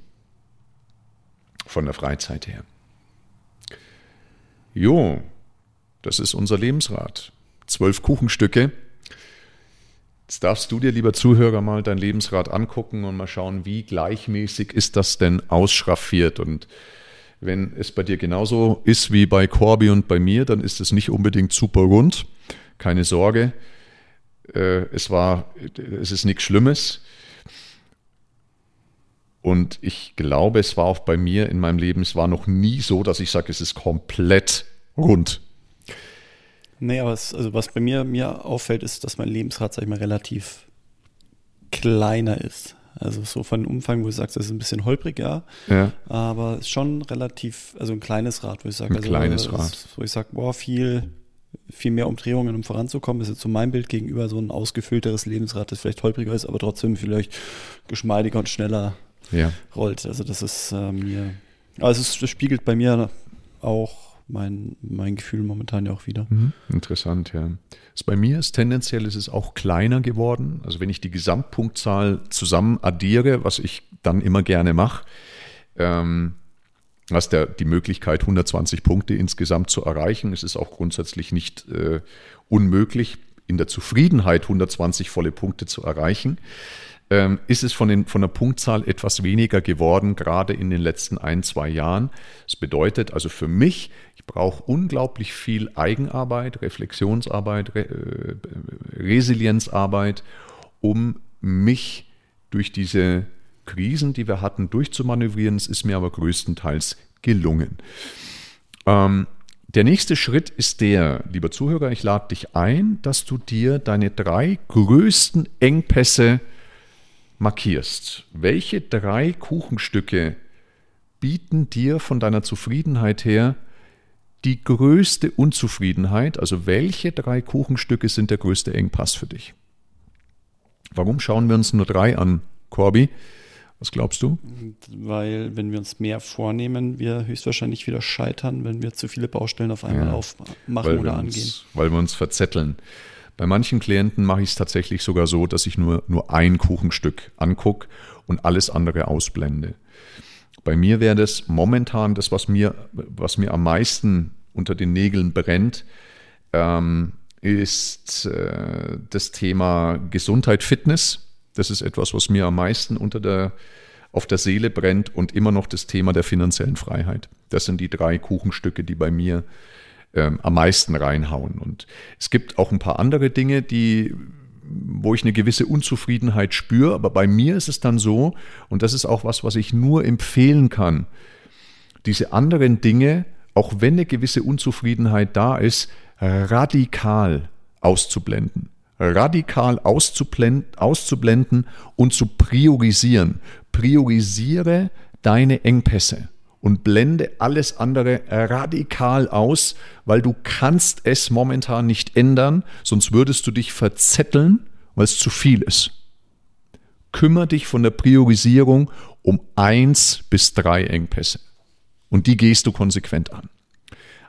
von der Freizeit her. Jo, das ist unser Lebensrat. Zwölf Kuchenstücke. Jetzt darfst du dir, lieber Zuhörer, mal dein Lebensrad angucken und mal schauen, wie gleichmäßig ist das denn ausschraffiert. Und wenn es bei dir genauso ist wie bei Corby und bei mir, dann ist es nicht unbedingt super rund. Keine Sorge. Äh, es war, es ist nichts Schlimmes. Und ich glaube, es war auch bei mir in meinem Leben, es war noch nie so, dass ich sage, es ist komplett rund. Nee, aber es, also was bei mir, mir auffällt, ist, dass mein Lebensrad, sag ich mal, relativ kleiner ist. Also so von Umfang, wo du sagst, das ist ein bisschen holprig, ja. ja. Aber schon relativ, also ein kleines Rad, wo ich sage. Ein also, kleines Rad. Wo ich sage, boah, viel, viel mehr Umdrehungen, um voranzukommen. Ist jetzt so mein Bild gegenüber so ein ausgefüllteres Lebensrad, das vielleicht holpriger ist, aber trotzdem vielleicht geschmeidiger und schneller ja. rollt. Also das ist äh, mir, also es, das spiegelt bei mir auch mein, mein Gefühl momentan ja auch wieder. Mhm. Interessant, ja. Also bei mir ist tendenziell ist es auch kleiner geworden. Also wenn ich die Gesamtpunktzahl zusammen addiere, was ich dann immer gerne mache, ähm, hast ja die Möglichkeit, 120 Punkte insgesamt zu erreichen. Es ist auch grundsätzlich nicht äh, unmöglich, in der Zufriedenheit 120 volle Punkte zu erreichen ähm, ist es von, den, von der Punktzahl etwas weniger geworden, gerade in den letzten ein, zwei Jahren. Das bedeutet also für mich, ich brauche unglaublich viel Eigenarbeit, Reflexionsarbeit, Re äh, Resilienzarbeit, um mich durch diese Krisen, die wir hatten, durchzumanövrieren. Es ist mir aber größtenteils gelungen. Ähm, der nächste Schritt ist der, lieber Zuhörer, ich lade dich ein, dass du dir deine drei größten Engpässe markierst, welche drei Kuchenstücke bieten dir von deiner Zufriedenheit her die größte Unzufriedenheit? Also welche drei Kuchenstücke sind der größte Engpass für dich? Warum schauen wir uns nur drei an, Corby? Was glaubst du? Weil, wenn wir uns mehr vornehmen, wir höchstwahrscheinlich wieder scheitern, wenn wir zu viele Baustellen auf einmal ja, aufmachen oder uns, angehen. Weil wir uns verzetteln. Bei manchen Klienten mache ich es tatsächlich sogar so, dass ich nur, nur ein Kuchenstück angucke und alles andere ausblende. Bei mir wäre das momentan das, was mir, was mir am meisten unter den Nägeln brennt, ähm, ist äh, das Thema Gesundheit, Fitness. Das ist etwas, was mir am meisten unter der, auf der Seele brennt und immer noch das Thema der finanziellen Freiheit. Das sind die drei Kuchenstücke, die bei mir ähm, am meisten reinhauen. Und es gibt auch ein paar andere Dinge, die wo ich eine gewisse Unzufriedenheit spüre, aber bei mir ist es dann so, und das ist auch was, was ich nur empfehlen kann, diese anderen Dinge, auch wenn eine gewisse Unzufriedenheit da ist, radikal auszublenden. Radikal auszublenden, auszublenden und zu priorisieren. Priorisiere deine Engpässe und blende alles andere radikal aus, weil du kannst es momentan nicht ändern, sonst würdest du dich verzetteln, weil es zu viel ist. Kümmer dich von der Priorisierung um eins bis drei Engpässe. Und die gehst du konsequent an.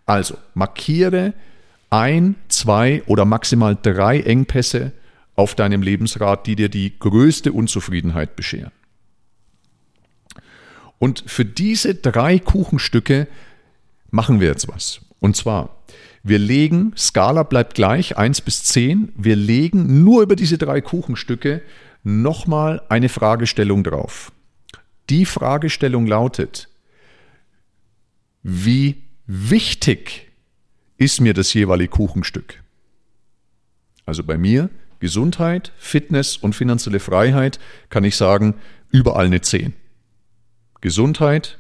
Also markiere ein, zwei oder maximal drei Engpässe auf deinem Lebensrad, die dir die größte Unzufriedenheit bescheren. Und für diese drei Kuchenstücke machen wir jetzt was. Und zwar, wir legen, Skala bleibt gleich, 1 bis 10, wir legen nur über diese drei Kuchenstücke nochmal eine Fragestellung drauf. Die Fragestellung lautet, wie wichtig ist mir das jeweilige Kuchenstück? Also bei mir Gesundheit, Fitness und finanzielle Freiheit kann ich sagen, überall eine 10. Gesundheit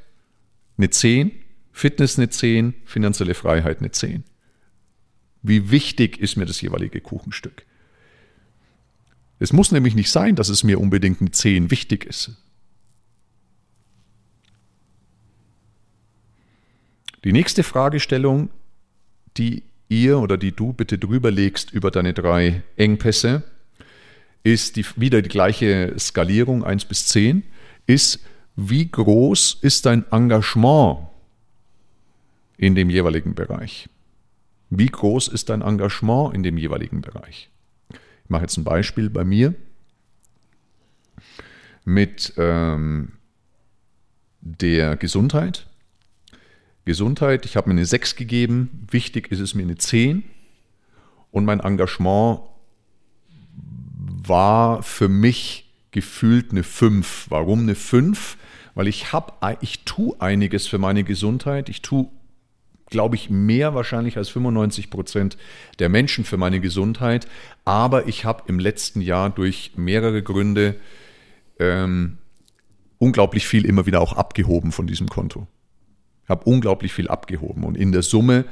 eine 10, Fitness eine 10, finanzielle Freiheit eine 10. Wie wichtig ist mir das jeweilige Kuchenstück? Es muss nämlich nicht sein, dass es mir unbedingt eine 10 wichtig ist. Die nächste Fragestellung, die ihr oder die du bitte drüber legst über deine drei Engpässe, ist die, wieder die gleiche Skalierung 1 bis 10, ist, wie groß ist dein Engagement in dem jeweiligen Bereich. Wie groß ist dein Engagement in dem jeweiligen Bereich? Ich mache jetzt ein Beispiel bei mir mit ähm, der Gesundheit. Gesundheit, ich habe mir eine 6 gegeben, wichtig ist es mir eine 10 und mein Engagement war für mich gefühlt eine 5. Warum eine 5? Weil ich habe, ich tue einiges für meine Gesundheit. Ich tue, glaube ich, mehr wahrscheinlich als 95 Prozent der Menschen für meine Gesundheit. Aber ich habe im letzten Jahr durch mehrere Gründe ähm, unglaublich viel immer wieder auch abgehoben von diesem Konto. Ich habe unglaublich viel abgehoben. Und in der Summe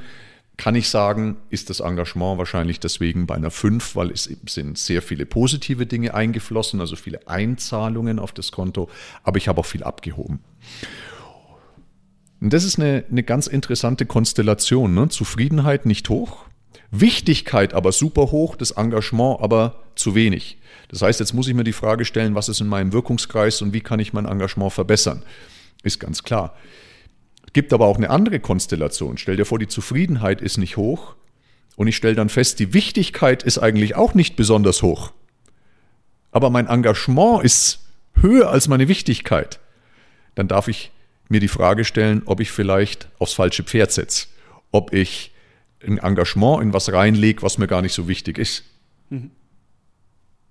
kann ich sagen, ist das Engagement wahrscheinlich deswegen bei einer 5, weil es sind sehr viele positive Dinge eingeflossen, also viele Einzahlungen auf das Konto, aber ich habe auch viel abgehoben. Und das ist eine, eine ganz interessante Konstellation. Ne? Zufriedenheit nicht hoch, Wichtigkeit aber super hoch, das Engagement aber zu wenig. Das heißt, jetzt muss ich mir die Frage stellen, was ist in meinem Wirkungskreis und wie kann ich mein Engagement verbessern? Ist ganz klar. Gibt aber auch eine andere Konstellation. Stell dir vor, die Zufriedenheit ist nicht hoch und ich stelle dann fest, die Wichtigkeit ist eigentlich auch nicht besonders hoch. Aber mein Engagement ist höher als meine Wichtigkeit. Dann darf ich mir die Frage stellen, ob ich vielleicht aufs falsche Pferd setze. Ob ich ein Engagement in was reinlege, was mir gar nicht so wichtig ist. Mhm.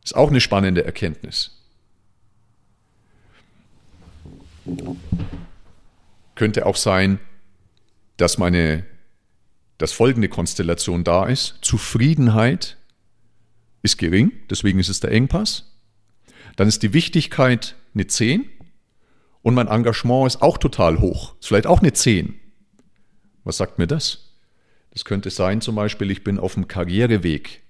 Ist auch eine spannende Erkenntnis könnte auch sein, dass meine, dass folgende Konstellation da ist. Zufriedenheit ist gering, deswegen ist es der Engpass. Dann ist die Wichtigkeit eine 10 und mein Engagement ist auch total hoch. Ist vielleicht auch eine 10. Was sagt mir das? Das könnte sein, zum Beispiel, ich bin auf dem Karriereweg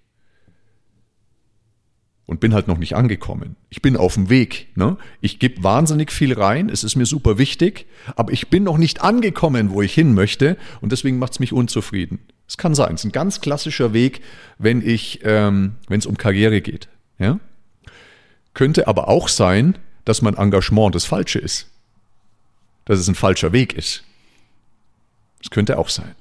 und bin halt noch nicht angekommen. Ich bin auf dem Weg. Ne? Ich gebe wahnsinnig viel rein, es ist mir super wichtig, aber ich bin noch nicht angekommen, wo ich hin möchte und deswegen macht es mich unzufrieden. Es kann sein, es ist ein ganz klassischer Weg, wenn ähm, es um Karriere geht. Ja? Könnte aber auch sein, dass mein Engagement das Falsche ist. Dass es ein falscher Weg ist. Das könnte auch sein.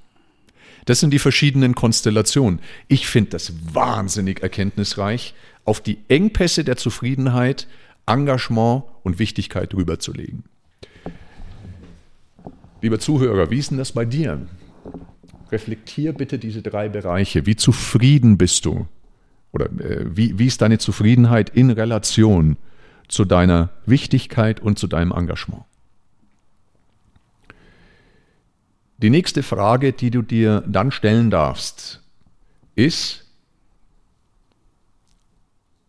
Das sind die verschiedenen Konstellationen. Ich finde das wahnsinnig erkenntnisreich, auf die Engpässe der Zufriedenheit, Engagement und Wichtigkeit rüberzulegen. Lieber Zuhörer, wie ist denn das bei dir? Reflektier bitte diese drei Bereiche. Wie zufrieden bist du? Oder äh, wie, wie ist deine Zufriedenheit in Relation zu deiner Wichtigkeit und zu deinem Engagement? Die nächste Frage, die du dir dann stellen darfst, ist,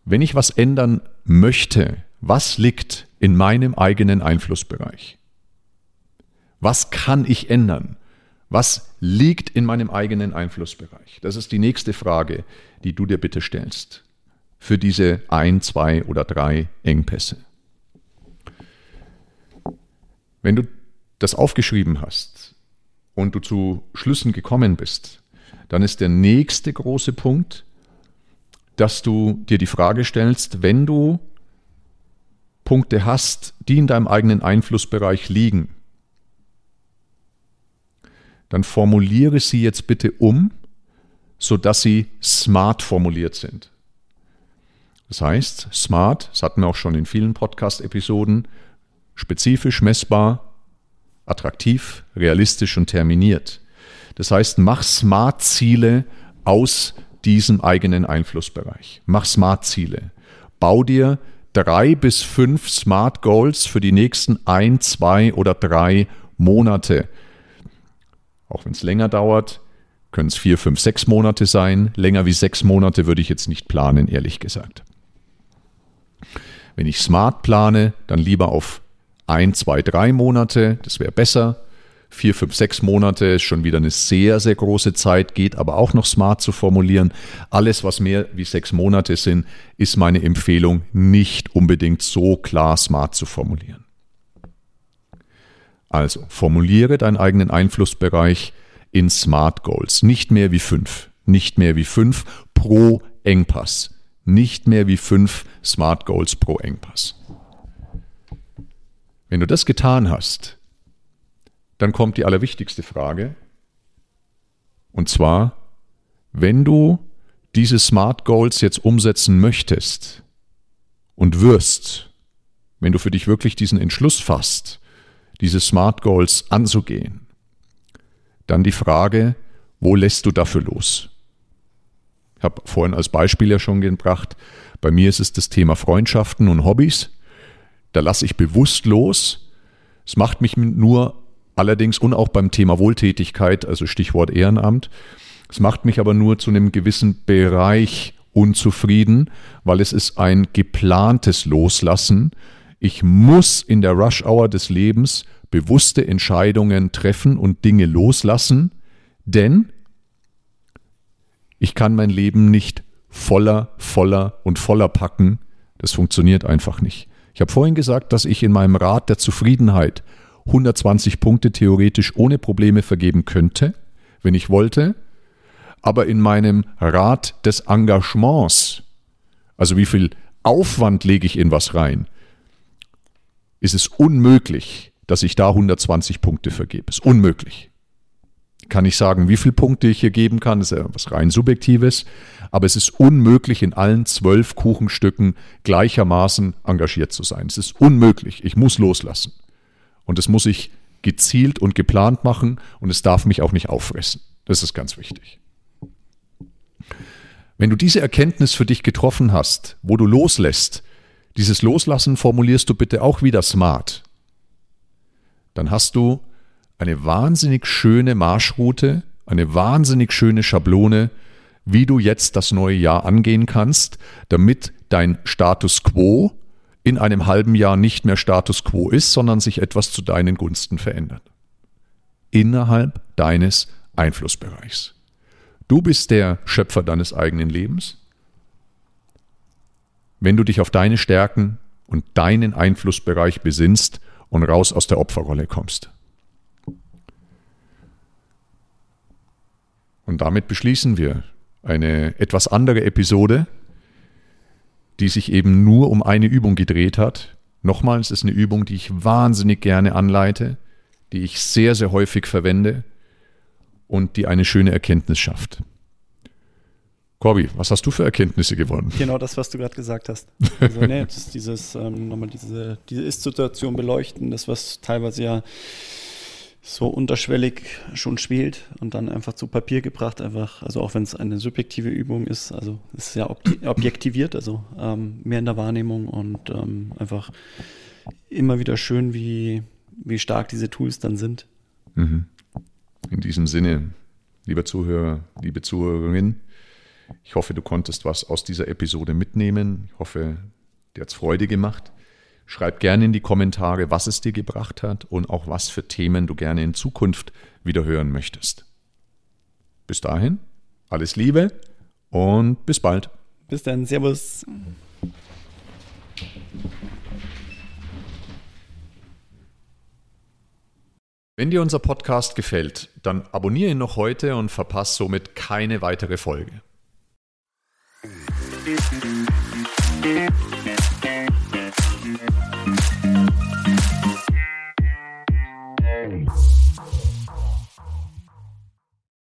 wenn ich was ändern möchte, was liegt in meinem eigenen Einflussbereich? Was kann ich ändern? Was liegt in meinem eigenen Einflussbereich? Das ist die nächste Frage, die du dir bitte stellst für diese ein, zwei oder drei Engpässe. Wenn du das aufgeschrieben hast und du zu Schlüssen gekommen bist, dann ist der nächste große Punkt, dass du dir die Frage stellst, wenn du Punkte hast, die in deinem eigenen Einflussbereich liegen, dann formuliere sie jetzt bitte um, sodass sie smart formuliert sind. Das heißt, smart, das hatten wir auch schon in vielen Podcast-Episoden, spezifisch messbar, attraktiv, realistisch und terminiert. Das heißt, mach Smart-Ziele aus diesem eigenen Einflussbereich. Mach Smart-Ziele. Bau dir drei bis fünf Smart Goals für die nächsten ein, zwei oder drei Monate. Auch wenn es länger dauert, können es vier, fünf, sechs Monate sein. Länger wie sechs Monate würde ich jetzt nicht planen, ehrlich gesagt. Wenn ich smart plane, dann lieber auf ein, zwei, drei Monate, das wäre besser vier, fünf, sechs Monate ist schon wieder eine sehr, sehr große Zeit, geht aber auch noch smart zu formulieren. Alles, was mehr wie sechs Monate sind, ist meine Empfehlung, nicht unbedingt so klar smart zu formulieren. Also, formuliere deinen eigenen Einflussbereich in Smart Goals. Nicht mehr wie fünf. Nicht mehr wie fünf pro Engpass. Nicht mehr wie fünf Smart Goals pro Engpass. Wenn du das getan hast, dann kommt die allerwichtigste Frage, Und zwar, wenn du diese Smart Goals jetzt umsetzen möchtest und wirst, wenn du für dich wirklich diesen Entschluss fasst, diese Smart Goals anzugehen, dann die Frage, wo lässt du dafür los? Ich habe vorhin als Beispiel ja schon gebracht, bei mir ist es das Thema Freundschaften und Hobbys. Da lasse ich bewusst los. Es macht mich nur allerdings und auch beim Thema Wohltätigkeit, also Stichwort Ehrenamt, es macht mich aber nur zu einem gewissen Bereich unzufrieden, weil es ist ein geplantes Loslassen. Ich muss in der Rush-Hour des Lebens bewusste Entscheidungen treffen und Dinge loslassen, denn ich kann mein Leben nicht voller, voller und voller packen. Das funktioniert einfach nicht. Ich habe vorhin gesagt, dass ich in meinem Rat der Zufriedenheit 120 Punkte theoretisch ohne Probleme vergeben könnte, wenn ich wollte, aber in meinem Rat des Engagements, also wie viel Aufwand lege ich in was rein, ist es unmöglich, dass ich da 120 Punkte vergebe. Ist unmöglich. Kann ich sagen, wie viele Punkte ich hier geben kann, ist ja was rein Subjektives, aber es ist unmöglich, in allen zwölf Kuchenstücken gleichermaßen engagiert zu sein. Es ist unmöglich. Ich muss loslassen. Und das muss ich gezielt und geplant machen und es darf mich auch nicht auffressen. Das ist ganz wichtig. Wenn du diese Erkenntnis für dich getroffen hast, wo du loslässt, dieses Loslassen formulierst du bitte auch wieder smart, dann hast du eine wahnsinnig schöne Marschroute, eine wahnsinnig schöne Schablone, wie du jetzt das neue Jahr angehen kannst, damit dein Status quo in einem halben Jahr nicht mehr Status quo ist, sondern sich etwas zu deinen Gunsten verändert. Innerhalb deines Einflussbereichs. Du bist der Schöpfer deines eigenen Lebens. Wenn du dich auf deine Stärken und deinen Einflussbereich besinnst und raus aus der Opferrolle kommst. Und damit beschließen wir eine etwas andere Episode, die sich eben nur um eine Übung gedreht hat. Nochmals ist eine Übung, die ich wahnsinnig gerne anleite, die ich sehr, sehr häufig verwende und die eine schöne Erkenntnis schafft. Corby, was hast du für Erkenntnisse gewonnen? Genau das, was du gerade gesagt hast. Also, ist dieses, ähm, nochmal diese, diese Ist-Situation beleuchten, das, was teilweise ja so unterschwellig schon spielt und dann einfach zu Papier gebracht, einfach, also auch wenn es eine subjektive Übung ist, also es ist ja objektiviert, also ähm, mehr in der Wahrnehmung und ähm, einfach immer wieder schön, wie, wie stark diese Tools dann sind. Mhm. In diesem Sinne, lieber Zuhörer, liebe Zuhörerin, ich hoffe, du konntest was aus dieser Episode mitnehmen. Ich hoffe, dir hat es Freude gemacht. Schreib gerne in die Kommentare, was es dir gebracht hat und auch was für Themen du gerne in Zukunft wieder hören möchtest. Bis dahin, alles Liebe und bis bald. Bis dann, Servus. Wenn dir unser Podcast gefällt, dann abonniere ihn noch heute und verpasse somit keine weitere Folge.